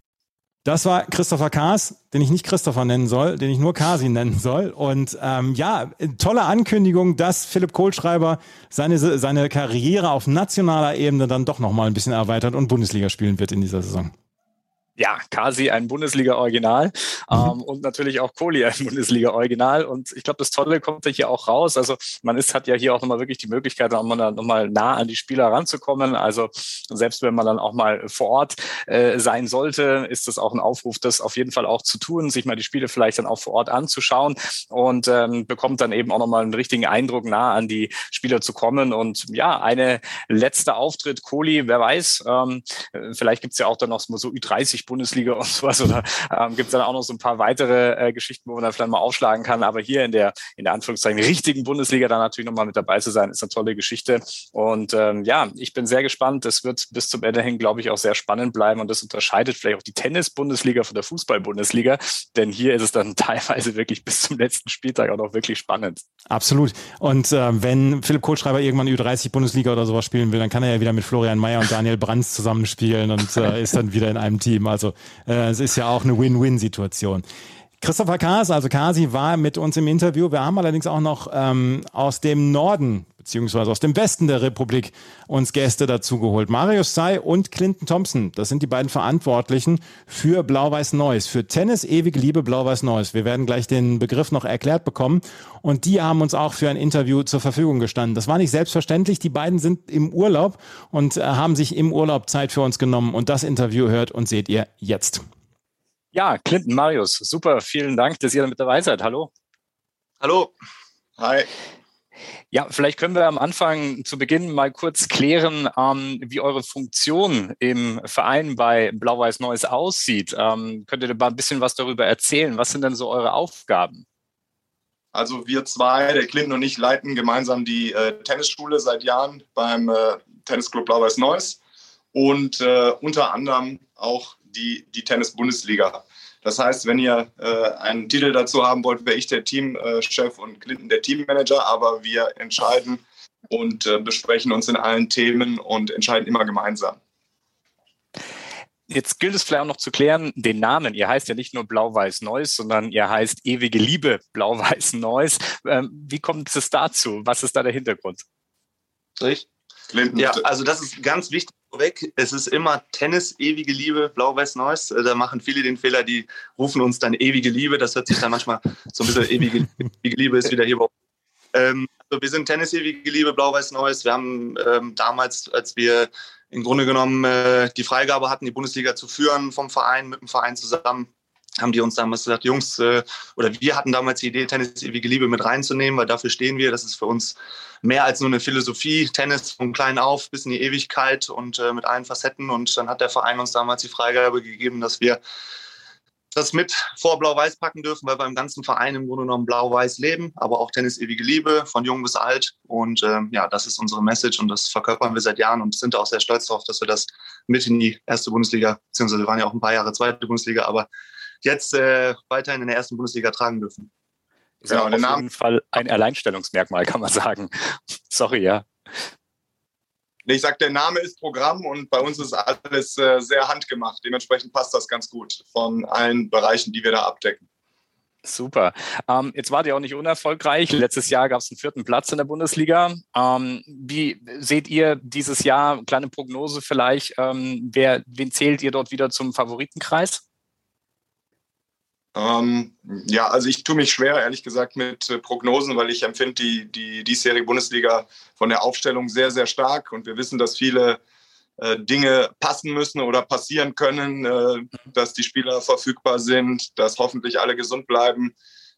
Das war Christopher Kaas, den ich nicht Christopher nennen soll, den ich nur Kasi nennen soll. Und ähm, ja, tolle Ankündigung, dass Philipp Kohlschreiber seine, seine Karriere auf nationaler Ebene dann doch nochmal ein bisschen erweitert und Bundesliga spielen wird in dieser Saison ja, Kasi ein Bundesliga-Original mhm. ähm, und natürlich auch Kohli ein Bundesliga-Original. Und ich glaube, das Tolle kommt ja hier auch raus. Also man ist, hat ja hier auch nochmal wirklich die Möglichkeit, nochmal noch mal nah an die Spieler ranzukommen. Also selbst wenn man dann auch mal vor Ort äh, sein sollte, ist das auch ein Aufruf, das auf jeden Fall auch zu tun, sich mal die Spiele vielleicht dann auch vor Ort anzuschauen und ähm, bekommt dann eben auch nochmal einen richtigen Eindruck, nah an die Spieler zu kommen. Und ja, eine letzte Auftritt, Kohli, wer weiß, ähm, vielleicht gibt's ja auch dann noch so Ü30 Bundesliga und sowas oder ähm, gibt es dann auch noch so ein paar weitere äh, Geschichten, wo man dann vielleicht mal aufschlagen kann. Aber hier in der, in der Anführungszeichen richtigen Bundesliga dann natürlich nochmal mit dabei zu sein, ist eine tolle Geschichte. Und ähm, ja, ich bin sehr gespannt. Das wird bis zum Ende hin, glaube ich, auch sehr spannend bleiben. Und das unterscheidet vielleicht auch die Tennis-Bundesliga von der Fußball-Bundesliga. Denn hier ist es dann teilweise wirklich bis zum letzten Spieltag auch noch wirklich spannend. Absolut. Und äh, wenn Philipp Kohlschreiber irgendwann Ü30 Bundesliga oder sowas spielen will, dann kann er ja wieder mit Florian Mayer und Daniel Brands zusammenspielen und äh, ist dann wieder in einem Team. Also äh, es ist ja auch eine Win-Win-Situation. Christopher Kaas, also Kasi, war mit uns im Interview. Wir haben allerdings auch noch ähm, aus dem Norden beziehungsweise aus dem Westen der Republik uns Gäste dazugeholt. Marius Say und Clinton Thompson, das sind die beiden Verantwortlichen für Blau-Weiß Neues, für Tennis ewige Liebe Blau-Weiß Neues. Wir werden gleich den Begriff noch erklärt bekommen und die haben uns auch für ein Interview zur Verfügung gestanden. Das war nicht selbstverständlich, die beiden sind im Urlaub und äh, haben sich im Urlaub Zeit für uns genommen und das Interview hört und seht ihr jetzt. Ja, Clinton, Marius, super, vielen Dank, dass ihr mit dabei seid. Hallo. Hallo. Hi. Ja, vielleicht können wir am Anfang zu Beginn mal kurz klären, ähm, wie eure Funktion im Verein bei Blau-Weiß Neues aussieht. Ähm, könnt ihr mal ein bisschen was darüber erzählen? Was sind denn so eure Aufgaben? Also wir zwei, der Clinton und ich, leiten gemeinsam die äh, Tennisschule seit Jahren beim äh, Tennisclub Blau-Weiß Neues und äh, unter anderem auch die, die Tennis-Bundesliga. Das heißt, wenn ihr äh, einen Titel dazu haben wollt, wäre ich der Teamchef und Clinton der Teammanager, aber wir entscheiden und äh, besprechen uns in allen Themen und entscheiden immer gemeinsam. Jetzt gilt es vielleicht auch noch zu klären, den Namen. Ihr heißt ja nicht nur Blau-Weiß Neues, sondern ihr heißt Ewige Liebe Blau-Weiß Neues. Ähm, wie kommt es dazu? Was ist da der Hintergrund? Richtig. Ja, also das ist ganz wichtig vorweg. Es ist immer Tennis, ewige Liebe, Blau-Weiß Neues. Äh, da machen viele den Fehler, die rufen uns dann ewige Liebe. Das hört sich dann manchmal so ein bisschen ewige, ewige Liebe ist wieder hier bei ähm, also wir sind Tennis, ewige Liebe, Blau-Weiß Neues. Wir haben ähm, damals, als wir im Grunde genommen äh, die Freigabe hatten, die Bundesliga zu führen vom Verein, mit dem Verein zusammen, haben die uns damals gesagt, Jungs, äh, oder wir hatten damals die Idee, Tennis ewige Liebe mit reinzunehmen, weil dafür stehen wir. Das ist für uns mehr als nur eine Philosophie. Tennis von klein auf bis in die Ewigkeit und äh, mit allen Facetten. Und dann hat der Verein uns damals die Freigabe gegeben, dass wir das mit vor Blau-Weiß packen dürfen, weil wir im ganzen Verein im Grunde genommen Blau-Weiß leben, aber auch Tennis ewige Liebe, von jung bis alt. Und ähm, ja, das ist unsere Message und das verkörpern wir seit Jahren und sind auch sehr stolz darauf, dass wir das mit in die erste Bundesliga, beziehungsweise wir waren ja auch ein paar Jahre zweite Bundesliga, aber jetzt äh, weiterhin in der ersten Bundesliga tragen dürfen. Ist ja, auf jeden Fall ein Alleinstellungsmerkmal, kann man sagen. Sorry, ja. Ich sag, der Name ist Programm und bei uns ist alles äh, sehr handgemacht. Dementsprechend passt das ganz gut von allen Bereichen, die wir da abdecken. Super. Ähm, jetzt wart ihr auch nicht unerfolgreich. Letztes Jahr gab es einen vierten Platz in der Bundesliga. Ähm, wie seht ihr dieses Jahr, kleine Prognose vielleicht, ähm, wer, wen zählt ihr dort wieder zum Favoritenkreis? Ähm, ja, also ich tue mich schwer, ehrlich gesagt, mit äh, Prognosen, weil ich empfinde die, die diesjährige Bundesliga von der Aufstellung sehr, sehr stark und wir wissen, dass viele äh, Dinge passen müssen oder passieren können, äh, dass die Spieler verfügbar sind, dass hoffentlich alle gesund bleiben.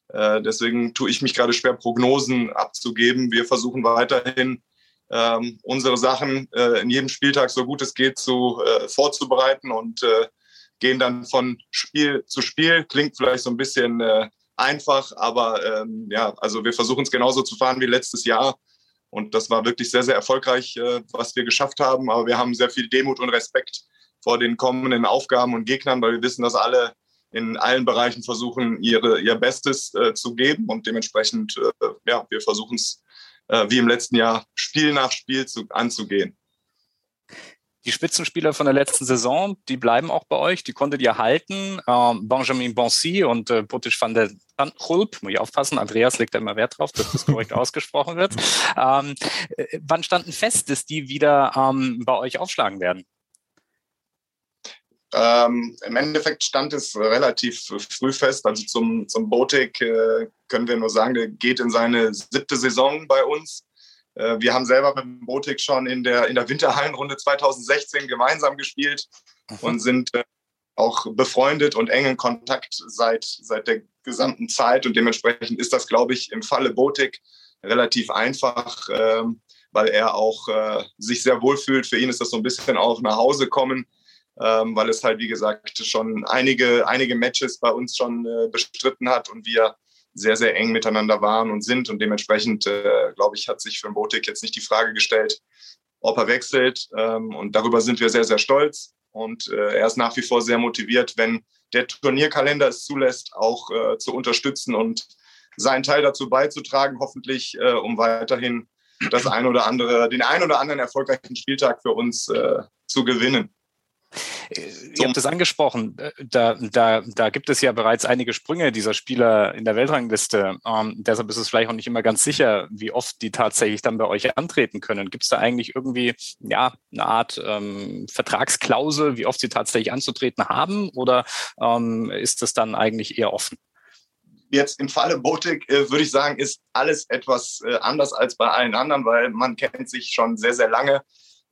Äh, deswegen tue ich mich gerade schwer, Prognosen abzugeben. Wir versuchen weiterhin ähm, unsere Sachen äh, in jedem Spieltag so gut es geht zu, äh, vorzubereiten und gehen dann von Spiel zu Spiel. Klingt vielleicht so ein bisschen äh, einfach, aber ähm, ja, also wir versuchen es genauso zu fahren wie letztes Jahr. Und das war wirklich sehr, sehr erfolgreich, äh, was wir geschafft haben. Aber wir haben sehr viel Demut und Respekt vor den kommenden Aufgaben und Gegnern, weil wir wissen, dass alle in allen Bereichen versuchen, ihre, ihr Bestes äh, zu geben. Und dementsprechend, äh, ja, wir versuchen es äh, wie im letzten Jahr Spiel nach Spiel zu, anzugehen. Die Spitzenspieler von der letzten Saison, die bleiben auch bei euch, die konntet ihr halten. Ähm, Benjamin Bonsi und äh, Botisch van der Hulp, muss ich aufpassen, Andreas legt da immer Wert drauf, dass das korrekt ausgesprochen wird. Ähm, äh, wann standen fest, dass die wieder ähm, bei euch aufschlagen werden? Ähm, Im Endeffekt stand es relativ früh fest. Also zum, zum Botik äh, können wir nur sagen, der geht in seine siebte Saison bei uns. Äh, wir haben selber mit dem Botik schon in der, in der Winterhallenrunde 2016 gemeinsam gespielt mhm. und sind äh, auch befreundet und eng in Kontakt seit, seit der gesamten Zeit. Und dementsprechend ist das, glaube ich, im Falle Botik relativ einfach, ähm, weil er auch äh, sich sehr wohl fühlt. Für ihn ist das so ein bisschen auch nach Hause kommen, ähm, weil es halt, wie gesagt, schon einige, einige Matches bei uns schon äh, bestritten hat und wir sehr, sehr eng miteinander waren und sind. Und dementsprechend, äh, glaube ich, hat sich für Botik jetzt nicht die Frage gestellt, ob er wechselt. Ähm, und darüber sind wir sehr, sehr stolz. Und äh, er ist nach wie vor sehr motiviert, wenn der Turnierkalender es zulässt, auch äh, zu unterstützen und seinen Teil dazu beizutragen, hoffentlich, äh, um weiterhin das ein oder andere, den ein oder anderen erfolgreichen Spieltag für uns äh, zu gewinnen. Ihr habt es angesprochen, äh, da, da, da gibt es ja bereits einige Sprünge dieser Spieler in der Weltrangliste. Ähm, deshalb ist es vielleicht auch nicht immer ganz sicher, wie oft die tatsächlich dann bei euch antreten können. Gibt es da eigentlich irgendwie ja, eine Art ähm, Vertragsklausel, wie oft sie tatsächlich anzutreten haben? Oder ähm, ist das dann eigentlich eher offen? Jetzt im Falle Botik äh, würde ich sagen, ist alles etwas äh, anders als bei allen anderen, weil man kennt sich schon sehr, sehr lange.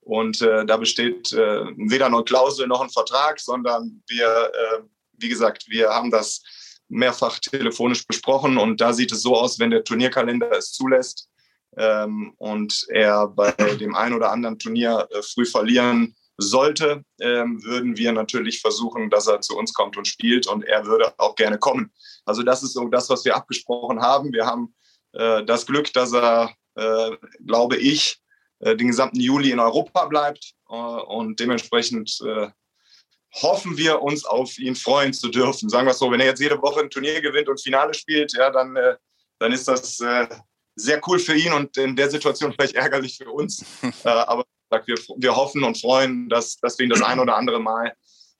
Und äh, da besteht äh, weder eine Klausel noch ein Vertrag, sondern wir, äh, wie gesagt, wir haben das mehrfach telefonisch besprochen und da sieht es so aus, wenn der Turnierkalender es zulässt ähm, und er bei dem einen oder anderen Turnier äh, früh verlieren sollte, ähm, würden wir natürlich versuchen, dass er zu uns kommt und spielt und er würde auch gerne kommen. Also das ist so das, was wir abgesprochen haben. Wir haben äh, das Glück, dass er, äh, glaube ich, den gesamten Juli in Europa bleibt. Äh, und dementsprechend äh, hoffen wir uns auf ihn freuen zu dürfen. Sagen wir es so, wenn er jetzt jede Woche ein Turnier gewinnt und Finale spielt, ja, dann, dann ist das sehr cool für ihn und in der Situation vielleicht ärgerlich für uns. aber wir, wir hoffen und freuen, dass, dass wir ihn das ein oder andere Mal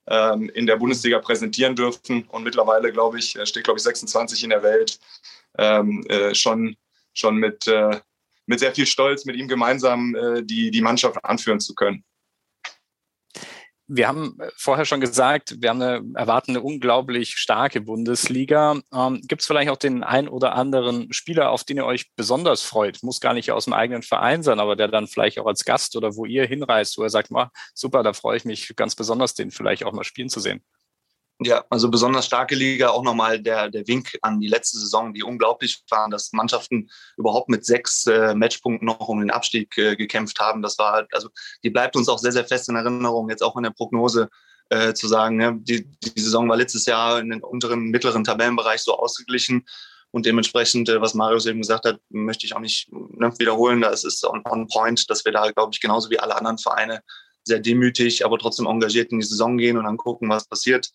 ähm, in der Bundesliga präsentieren dürfen. Und mittlerweile, glaube ich, steht, glaube ich, 26 in der Welt, ähm, schon, schon mit, mit sehr viel Stolz mit ihm gemeinsam äh, die, die Mannschaft anführen zu können. Wir haben vorher schon gesagt, wir haben eine, erwarten eine unglaublich starke Bundesliga. Ähm, Gibt es vielleicht auch den ein oder anderen Spieler, auf den ihr euch besonders freut? Muss gar nicht aus dem eigenen Verein sein, aber der dann vielleicht auch als Gast oder wo ihr hinreist, wo er sagt, super, da freue ich mich ganz besonders, den vielleicht auch mal spielen zu sehen. Ja, also besonders starke Liga, auch nochmal der, der Wink an die letzte Saison, die unglaublich waren, dass Mannschaften überhaupt mit sechs äh, Matchpunkten noch um den Abstieg äh, gekämpft haben. Das war halt, also die bleibt uns auch sehr, sehr fest in Erinnerung, jetzt auch in der Prognose äh, zu sagen, ne, die, die Saison war letztes Jahr in den unteren, mittleren Tabellenbereich so ausgeglichen. Und dementsprechend, äh, was Marius eben gesagt hat, möchte ich auch nicht ne, wiederholen. Da ist es on, on point, dass wir da, glaube ich, genauso wie alle anderen Vereine sehr demütig, aber trotzdem engagiert in die Saison gehen und dann gucken, was passiert.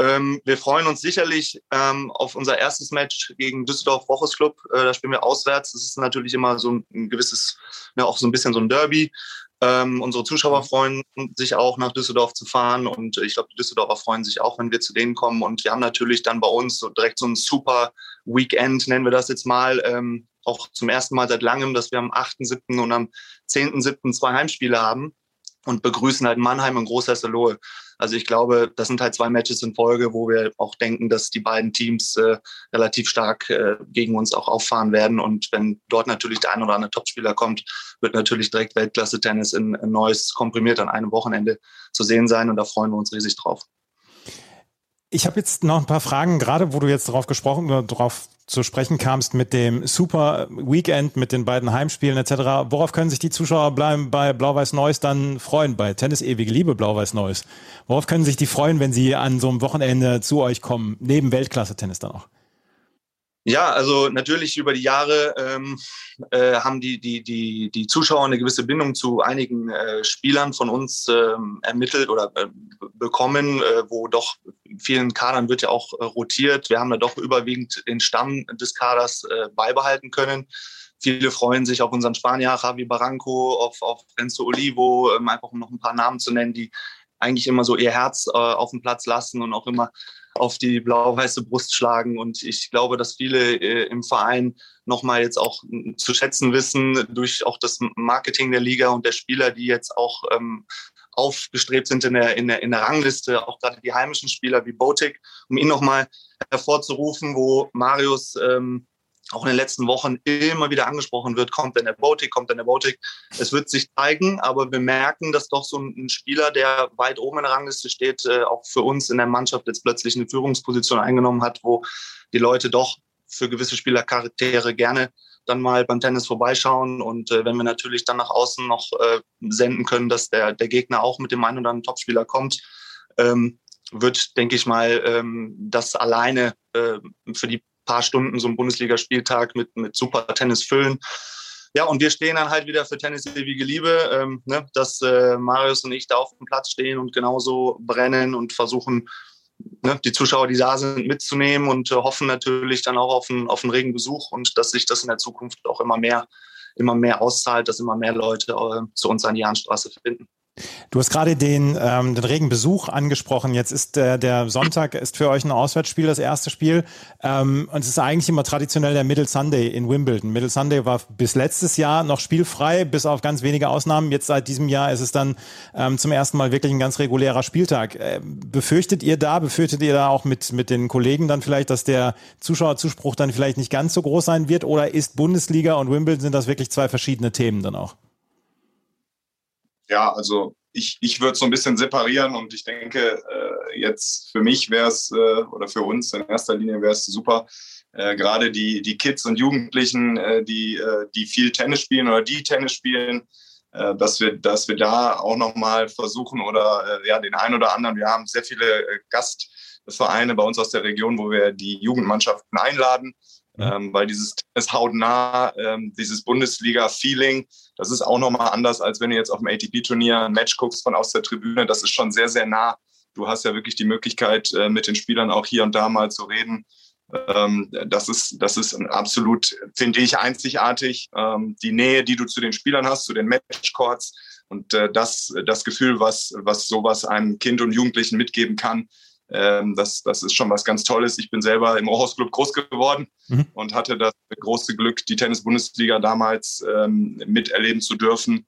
Ähm, wir freuen uns sicherlich ähm, auf unser erstes Match gegen Düsseldorf Woches Club. Äh, da spielen wir auswärts. Das ist natürlich immer so ein, gewisses, ja, auch so ein bisschen so ein Derby. Ähm, unsere Zuschauer freuen sich auch, nach Düsseldorf zu fahren. Und ich glaube, die Düsseldorfer freuen sich auch, wenn wir zu denen kommen. Und wir haben natürlich dann bei uns so direkt so ein super Weekend, nennen wir das jetzt mal. Ähm, auch zum ersten Mal seit langem, dass wir am 8.7. und am 10.7. zwei Heimspiele haben. Und begrüßen halt Mannheim und Großhesselohe. Also ich glaube, das sind halt zwei Matches in Folge, wo wir auch denken, dass die beiden Teams äh, relativ stark äh, gegen uns auch auffahren werden. Und wenn dort natürlich der ein oder andere Topspieler kommt, wird natürlich direkt Weltklasse-Tennis in, in Neues komprimiert an einem Wochenende zu sehen sein. Und da freuen wir uns riesig drauf. Ich habe jetzt noch ein paar Fragen, gerade wo du jetzt darauf gesprochen oder darauf zu sprechen kamst mit dem Super Weekend, mit den beiden Heimspielen etc. Worauf können sich die Zuschauer bleiben bei Blau-Weiß Neues dann freuen? Bei Tennis Ewige Liebe Blau-Weiß Neues. Worauf können sich die freuen, wenn sie an so einem Wochenende zu euch kommen, neben Weltklasse-Tennis dann auch? Ja, also natürlich über die Jahre ähm, äh, haben die, die, die, die Zuschauer eine gewisse Bindung zu einigen äh, Spielern von uns ähm, ermittelt oder äh, bekommen, äh, wo doch vielen Kadern wird ja auch äh, rotiert. Wir haben da doch überwiegend den Stamm des Kaders äh, beibehalten können. Viele freuen sich auf unseren Spanier Javi Barranco, auf, auf Renzo Olivo, ähm, einfach um noch ein paar Namen zu nennen, die eigentlich immer so ihr Herz auf dem Platz lassen und auch immer auf die blau-weiße Brust schlagen. Und ich glaube, dass viele äh, im Verein nochmal jetzt auch zu schätzen wissen, durch auch das Marketing der Liga und der Spieler, die jetzt auch ähm, aufgestrebt sind in der, in, der, in der Rangliste, auch gerade die heimischen Spieler wie Botik, um ihn nochmal hervorzurufen, wo Marius ähm, auch in den letzten Wochen immer wieder angesprochen wird, kommt denn der Botik, kommt denn der Botik. Es wird sich zeigen, aber wir merken, dass doch so ein Spieler, der weit oben in der Rangliste steht, äh, auch für uns in der Mannschaft jetzt plötzlich eine Führungsposition eingenommen hat, wo die Leute doch für gewisse Spielercharaktere gerne dann mal beim Tennis vorbeischauen. Und äh, wenn wir natürlich dann nach außen noch äh, senden können, dass der, der Gegner auch mit dem einen oder anderen Topspieler kommt, ähm, wird, denke ich mal, ähm, das alleine für die paar Stunden so einen Bundesligaspieltag mit, mit super Tennis füllen. Ja, und wir stehen dann halt wieder für Tennis ewige Liebe, ähm, ne, dass äh, Marius und ich da auf dem Platz stehen und genauso brennen und versuchen, ne, die Zuschauer, die da sind, mitzunehmen und äh, hoffen natürlich dann auch auf einen, auf einen regen Besuch und dass sich das in der Zukunft auch immer mehr, immer mehr auszahlt, dass immer mehr Leute äh, zu uns an die Jahnstraße finden. Du hast gerade den, ähm, den regen Besuch angesprochen. Jetzt ist äh, der Sonntag ist für euch ein Auswärtsspiel, das erste Spiel. Ähm, und es ist eigentlich immer traditionell der Middle Sunday in Wimbledon. Middle Sunday war bis letztes Jahr noch spielfrei, bis auf ganz wenige Ausnahmen. Jetzt seit diesem Jahr ist es dann ähm, zum ersten Mal wirklich ein ganz regulärer Spieltag. Äh, befürchtet ihr da, befürchtet ihr da auch mit, mit den Kollegen dann vielleicht, dass der Zuschauerzuspruch dann vielleicht nicht ganz so groß sein wird? Oder ist Bundesliga und Wimbledon, sind das wirklich zwei verschiedene Themen dann auch? Ja, also ich, ich würde so ein bisschen separieren und ich denke, äh, jetzt für mich wäre es äh, oder für uns in erster Linie wäre es super, äh, gerade die, die Kids und Jugendlichen, äh, die, äh, die viel Tennis spielen oder die Tennis spielen, äh, dass, wir, dass wir da auch nochmal versuchen oder ja, den einen oder anderen, wir haben sehr viele Gastvereine bei uns aus der Region, wo wir die Jugendmannschaften einladen ähm, weil dieses Tennis hautnah, ähm, dieses Bundesliga-Feeling, das ist auch nochmal anders, als wenn du jetzt auf dem ATP-Turnier ein Match guckst von aus der Tribüne. Das ist schon sehr, sehr nah. Du hast ja wirklich die Möglichkeit, äh, mit den Spielern auch hier und da mal zu reden. Ähm, das ist, das ist absolut, finde ich, einzigartig. Ähm, die Nähe, die du zu den Spielern hast, zu den Matchcourts und äh, das, das Gefühl, was, was sowas einem Kind und Jugendlichen mitgeben kann, ähm, das, das ist schon was ganz Tolles. Ich bin selber im Rohhaus Club groß geworden mhm. und hatte das große Glück, die Tennis-Bundesliga damals ähm, miterleben zu dürfen.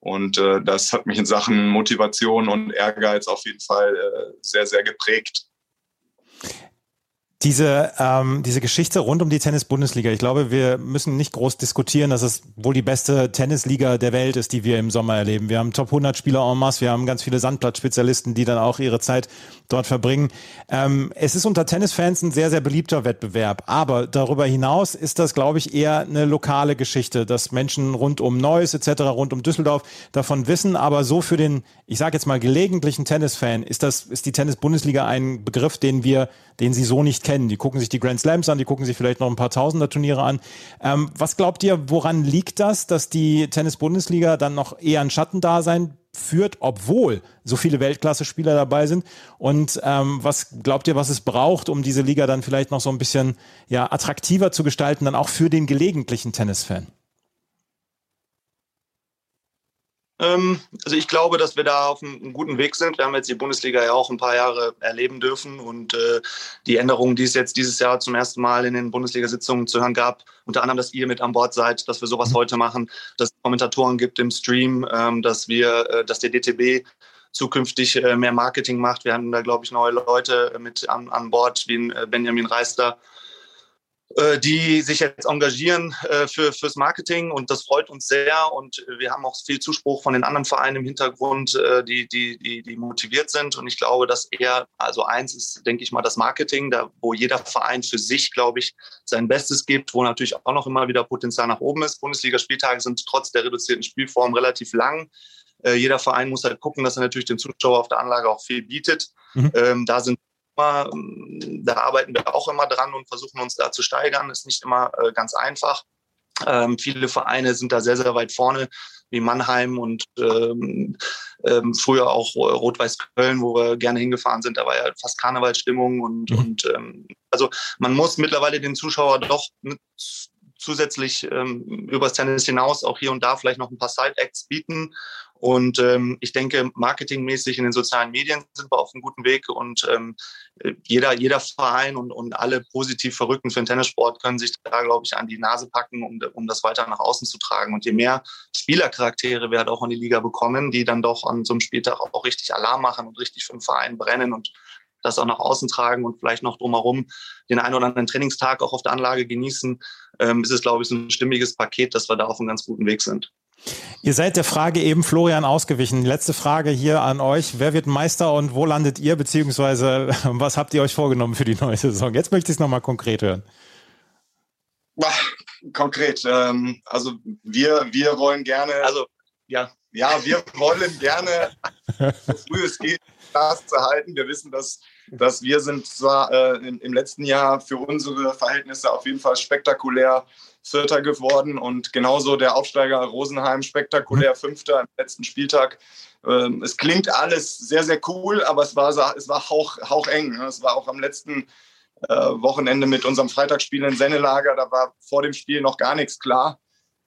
Und äh, das hat mich in Sachen Motivation und Ehrgeiz auf jeden Fall äh, sehr, sehr geprägt diese, ähm, diese Geschichte rund um die Tennis-Bundesliga, ich glaube, wir müssen nicht groß diskutieren, dass es wohl die beste Tennisliga der Welt ist, die wir im Sommer erleben. Wir haben Top 100 Spieler en masse, wir haben ganz viele Sandplatzspezialisten, die dann auch ihre Zeit dort verbringen. Ähm, es ist unter Tennisfans ein sehr, sehr beliebter Wettbewerb, aber darüber hinaus ist das, glaube ich, eher eine lokale Geschichte, dass Menschen rund um Neuss etc., rund um Düsseldorf davon wissen, aber so für den, ich sage jetzt mal, gelegentlichen Tennisfan ist das, ist die Tennis-Bundesliga ein Begriff, den wir, den sie so nicht kennen. Die gucken sich die Grand Slams an, die gucken sich vielleicht noch ein paar Tausender Turniere an. Ähm, was glaubt ihr, woran liegt das, dass die Tennis-Bundesliga dann noch eher ein Schattendasein führt, obwohl so viele Weltklasse-Spieler dabei sind? Und ähm, was glaubt ihr, was es braucht, um diese Liga dann vielleicht noch so ein bisschen ja, attraktiver zu gestalten, dann auch für den gelegentlichen Tennisfan? Ähm, also ich glaube, dass wir da auf einem guten Weg sind. Wir haben jetzt die Bundesliga ja auch ein paar Jahre erleben dürfen und äh, die Änderungen, die es jetzt dieses Jahr zum ersten Mal in den Bundesliga-Sitzungen zu hören gab, unter anderem, dass ihr mit an Bord seid, dass wir sowas mhm. heute machen, dass es Kommentatoren gibt im Stream, ähm, dass wir, äh, dass der DTB zukünftig äh, mehr Marketing macht. Wir haben da, glaube ich, neue Leute mit an, an Bord, wie Benjamin Reister, die sich jetzt engagieren äh, für, fürs Marketing und das freut uns sehr und wir haben auch viel Zuspruch von den anderen Vereinen im Hintergrund, äh, die, die, die, die motiviert sind und ich glaube, dass eher, also eins ist, denke ich mal, das Marketing, da wo jeder Verein für sich, glaube ich, sein Bestes gibt, wo natürlich auch noch immer wieder Potenzial nach oben ist. Bundesligaspieltage sind trotz der reduzierten Spielform relativ lang. Jeder Verein muss halt gucken, dass er natürlich den Zuschauer auf der Anlage auch viel bietet. Mhm. Ähm, da sind da arbeiten wir auch immer dran und versuchen uns da zu steigern. Ist nicht immer äh, ganz einfach. Ähm, viele Vereine sind da sehr, sehr weit vorne, wie Mannheim und ähm, ähm, früher auch Rot-Weiß Köln, wo wir gerne hingefahren sind. Da war ja fast Karnevalsstimmung und, mhm. und ähm, also man muss mittlerweile den Zuschauer doch zusätzlich ähm, übers Tennis hinaus auch hier und da vielleicht noch ein paar Side-Acts bieten. Und ähm, ich denke, marketingmäßig in den sozialen Medien sind wir auf einem guten Weg und ähm, jeder, jeder Verein und, und alle positiv Verrückten für den Tennissport können sich da, glaube ich, an die Nase packen, um, um das weiter nach außen zu tragen. Und je mehr Spielercharaktere wir halt auch in die Liga bekommen, die dann doch an so einem Spieltag auch richtig Alarm machen und richtig für den Verein brennen und das auch nach außen tragen und vielleicht noch drumherum den einen oder anderen Trainingstag auch auf der Anlage genießen, ähm, ist es, glaube ich, so ein stimmiges Paket, dass wir da auf einem ganz guten Weg sind. Ihr seid der Frage eben Florian ausgewichen. Letzte Frage hier an euch. Wer wird Meister und wo landet ihr, beziehungsweise was habt ihr euch vorgenommen für die neue Saison? Jetzt möchte ich es nochmal konkret hören. Konkret. Ähm, also wir, wir wollen gerne. Also ja. Ja, wir wollen gerne, so früh es geht, das zu halten. Wir wissen, dass, dass wir sind zwar äh, im, im letzten Jahr für unsere Verhältnisse auf jeden Fall spektakulär Vierter geworden und genauso der Aufsteiger Rosenheim spektakulär mhm. Fünfter im letzten Spieltag. Ähm, es klingt alles sehr, sehr cool, aber es war, es war hauch, haucheng. Ne? Es war auch am letzten äh, Wochenende mit unserem Freitagsspiel in Sennelager, da war vor dem Spiel noch gar nichts klar.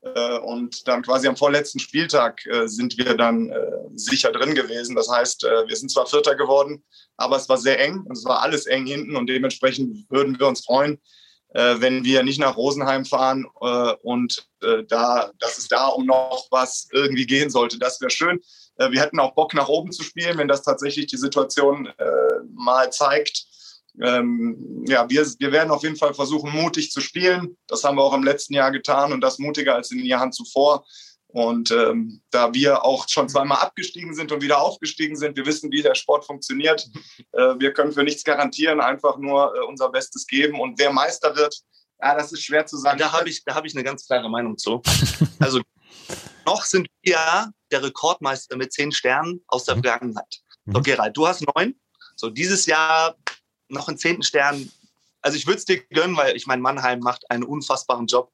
Äh, und dann quasi am vorletzten Spieltag äh, sind wir dann sicher drin gewesen. Das heißt, wir sind zwar Vierter geworden, aber es war sehr eng und es war alles eng hinten und dementsprechend würden wir uns freuen, äh, wenn wir nicht nach Rosenheim fahren äh, und äh, da, dass es da um noch was irgendwie gehen sollte. Das wäre schön. Äh, wir hätten auch Bock nach oben zu spielen, wenn das tatsächlich die Situation äh, mal zeigt. Ähm, ja, wir, wir werden auf jeden Fall versuchen, mutig zu spielen. Das haben wir auch im letzten Jahr getan und das mutiger als in den Jahren zuvor. Und ähm, da wir auch schon zweimal abgestiegen sind und wieder aufgestiegen sind, wir wissen, wie der Sport funktioniert. Äh, wir können für nichts garantieren, einfach nur äh, unser Bestes geben. Und wer Meister wird, ja, das ist schwer zu sagen. Da habe ich, hab ich eine ganz klare Meinung zu. Also noch sind wir der Rekordmeister mit zehn Sternen aus der mhm. Vergangenheit. So, Gerald, du hast neun. So, dieses Jahr noch einen zehnten Stern. Also ich würde es dir gönnen, weil ich meine, Mannheim macht einen unfassbaren Job.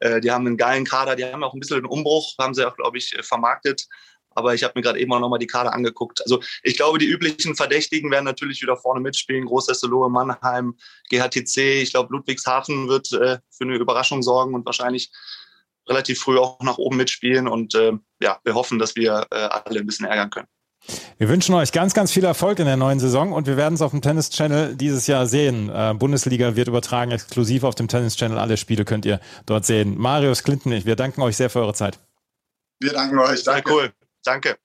Äh, die haben einen geilen Kader, die haben auch ein bisschen einen Umbruch, haben sie auch, glaube ich, äh, vermarktet. Aber ich habe mir gerade eben auch nochmal die Kader angeguckt. Also ich glaube, die üblichen Verdächtigen werden natürlich wieder vorne mitspielen. Großesselohe, Mannheim, GHTC. Ich glaube, Ludwigshafen wird äh, für eine Überraschung sorgen und wahrscheinlich relativ früh auch nach oben mitspielen. Und äh, ja, wir hoffen, dass wir äh, alle ein bisschen ärgern können. Wir wünschen euch ganz, ganz viel Erfolg in der neuen Saison und wir werden es auf dem Tennis Channel dieses Jahr sehen. Äh, Bundesliga wird übertragen, exklusiv auf dem Tennis Channel. Alle Spiele könnt ihr dort sehen. Marius Clinton, wir danken euch sehr für eure Zeit. Wir danken euch. Danke. Sehr cool. Danke.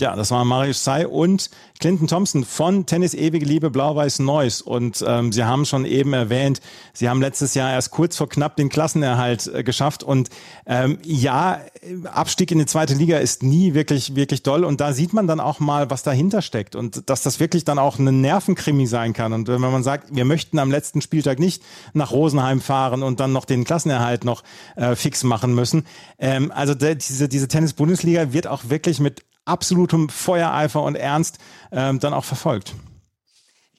Ja, das war Marius Say und Clinton Thompson von Tennis Ewige Liebe Blau-Weiß Neuss. Und ähm, Sie haben schon eben erwähnt, Sie haben letztes Jahr erst kurz vor knapp den Klassenerhalt äh, geschafft. Und ähm, ja, Abstieg in die zweite Liga ist nie wirklich, wirklich doll. Und da sieht man dann auch mal, was dahinter steckt. Und dass das wirklich dann auch ein Nervenkrimi sein kann. Und wenn man sagt, wir möchten am letzten Spieltag nicht nach Rosenheim fahren und dann noch den Klassenerhalt noch äh, fix machen müssen. Ähm, also der, diese, diese Tennis-Bundesliga wird auch wirklich mit absolutem Feuereifer und Ernst ähm, dann auch verfolgt.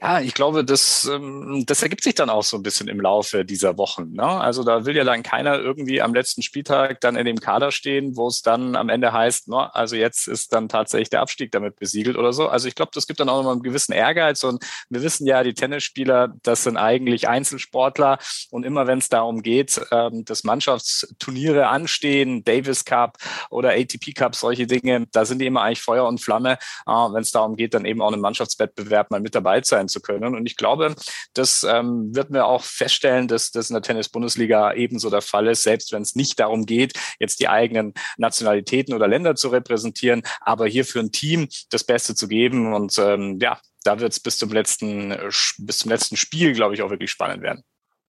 Ja, ich glaube, das, ähm, das ergibt sich dann auch so ein bisschen im Laufe dieser Wochen. Ne? Also da will ja dann keiner irgendwie am letzten Spieltag dann in dem Kader stehen, wo es dann am Ende heißt, ne, also jetzt ist dann tatsächlich der Abstieg damit besiegelt oder so. Also ich glaube, das gibt dann auch nochmal einen gewissen Ehrgeiz und wir wissen ja, die Tennisspieler, das sind eigentlich Einzelsportler und immer wenn es darum geht, ähm, dass Mannschaftsturniere anstehen, Davis Cup oder ATP Cup, solche Dinge, da sind die immer eigentlich Feuer und Flamme, äh, wenn es darum geht, dann eben auch einen Mannschaftswettbewerb mal mit dabei zu sein zu können. Und ich glaube, das ähm, wird mir auch feststellen, dass das in der Tennis-Bundesliga ebenso der Fall ist, selbst wenn es nicht darum geht, jetzt die eigenen Nationalitäten oder Länder zu repräsentieren, aber hier für ein Team das Beste zu geben. Und ähm, ja, da wird es bis zum letzten, bis zum letzten Spiel, glaube ich, auch wirklich spannend werden.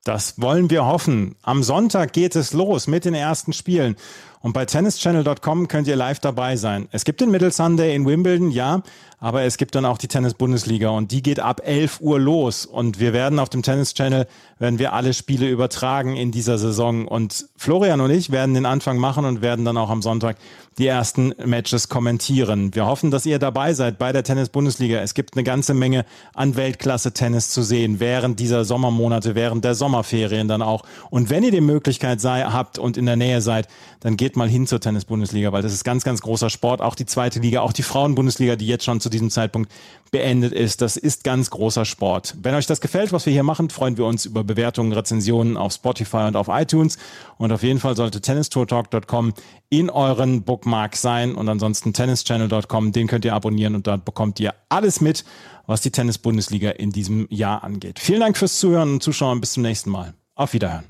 Das wollen wir hoffen. Am Sonntag geht es los mit den ersten Spielen. Und bei tennischannel.com könnt ihr live dabei sein. Es gibt den Middle Sunday in Wimbledon, ja, aber es gibt dann auch die Tennis-Bundesliga und die geht ab 11 Uhr los. Und wir werden auf dem Tennis Channel, werden wir alle Spiele übertragen in dieser Saison. Und Florian und ich werden den Anfang machen und werden dann auch am Sonntag die ersten Matches kommentieren. Wir hoffen, dass ihr dabei seid bei der Tennis-Bundesliga. Es gibt eine ganze Menge an Weltklasse-Tennis zu sehen während dieser Sommermonate, während der Sommerferien dann auch. Und wenn ihr die Möglichkeit sei, habt und in der Nähe seid, dann geht mal hin zur Tennis-Bundesliga, weil das ist ganz, ganz großer Sport. Auch die zweite Liga, auch die Frauen-Bundesliga, die jetzt schon zu diesem Zeitpunkt beendet ist. Das ist ganz großer Sport. Wenn euch das gefällt, was wir hier machen, freuen wir uns über Bewertungen, Rezensionen auf Spotify und auf iTunes. Und auf jeden Fall sollte tennistourtalk.com in euren Bookmark sein und ansonsten tennischannel.com, den könnt ihr abonnieren und dort bekommt ihr alles mit, was die Tennis-Bundesliga in diesem Jahr angeht. Vielen Dank fürs Zuhören und Zuschauen. Bis zum nächsten Mal. Auf Wiederhören.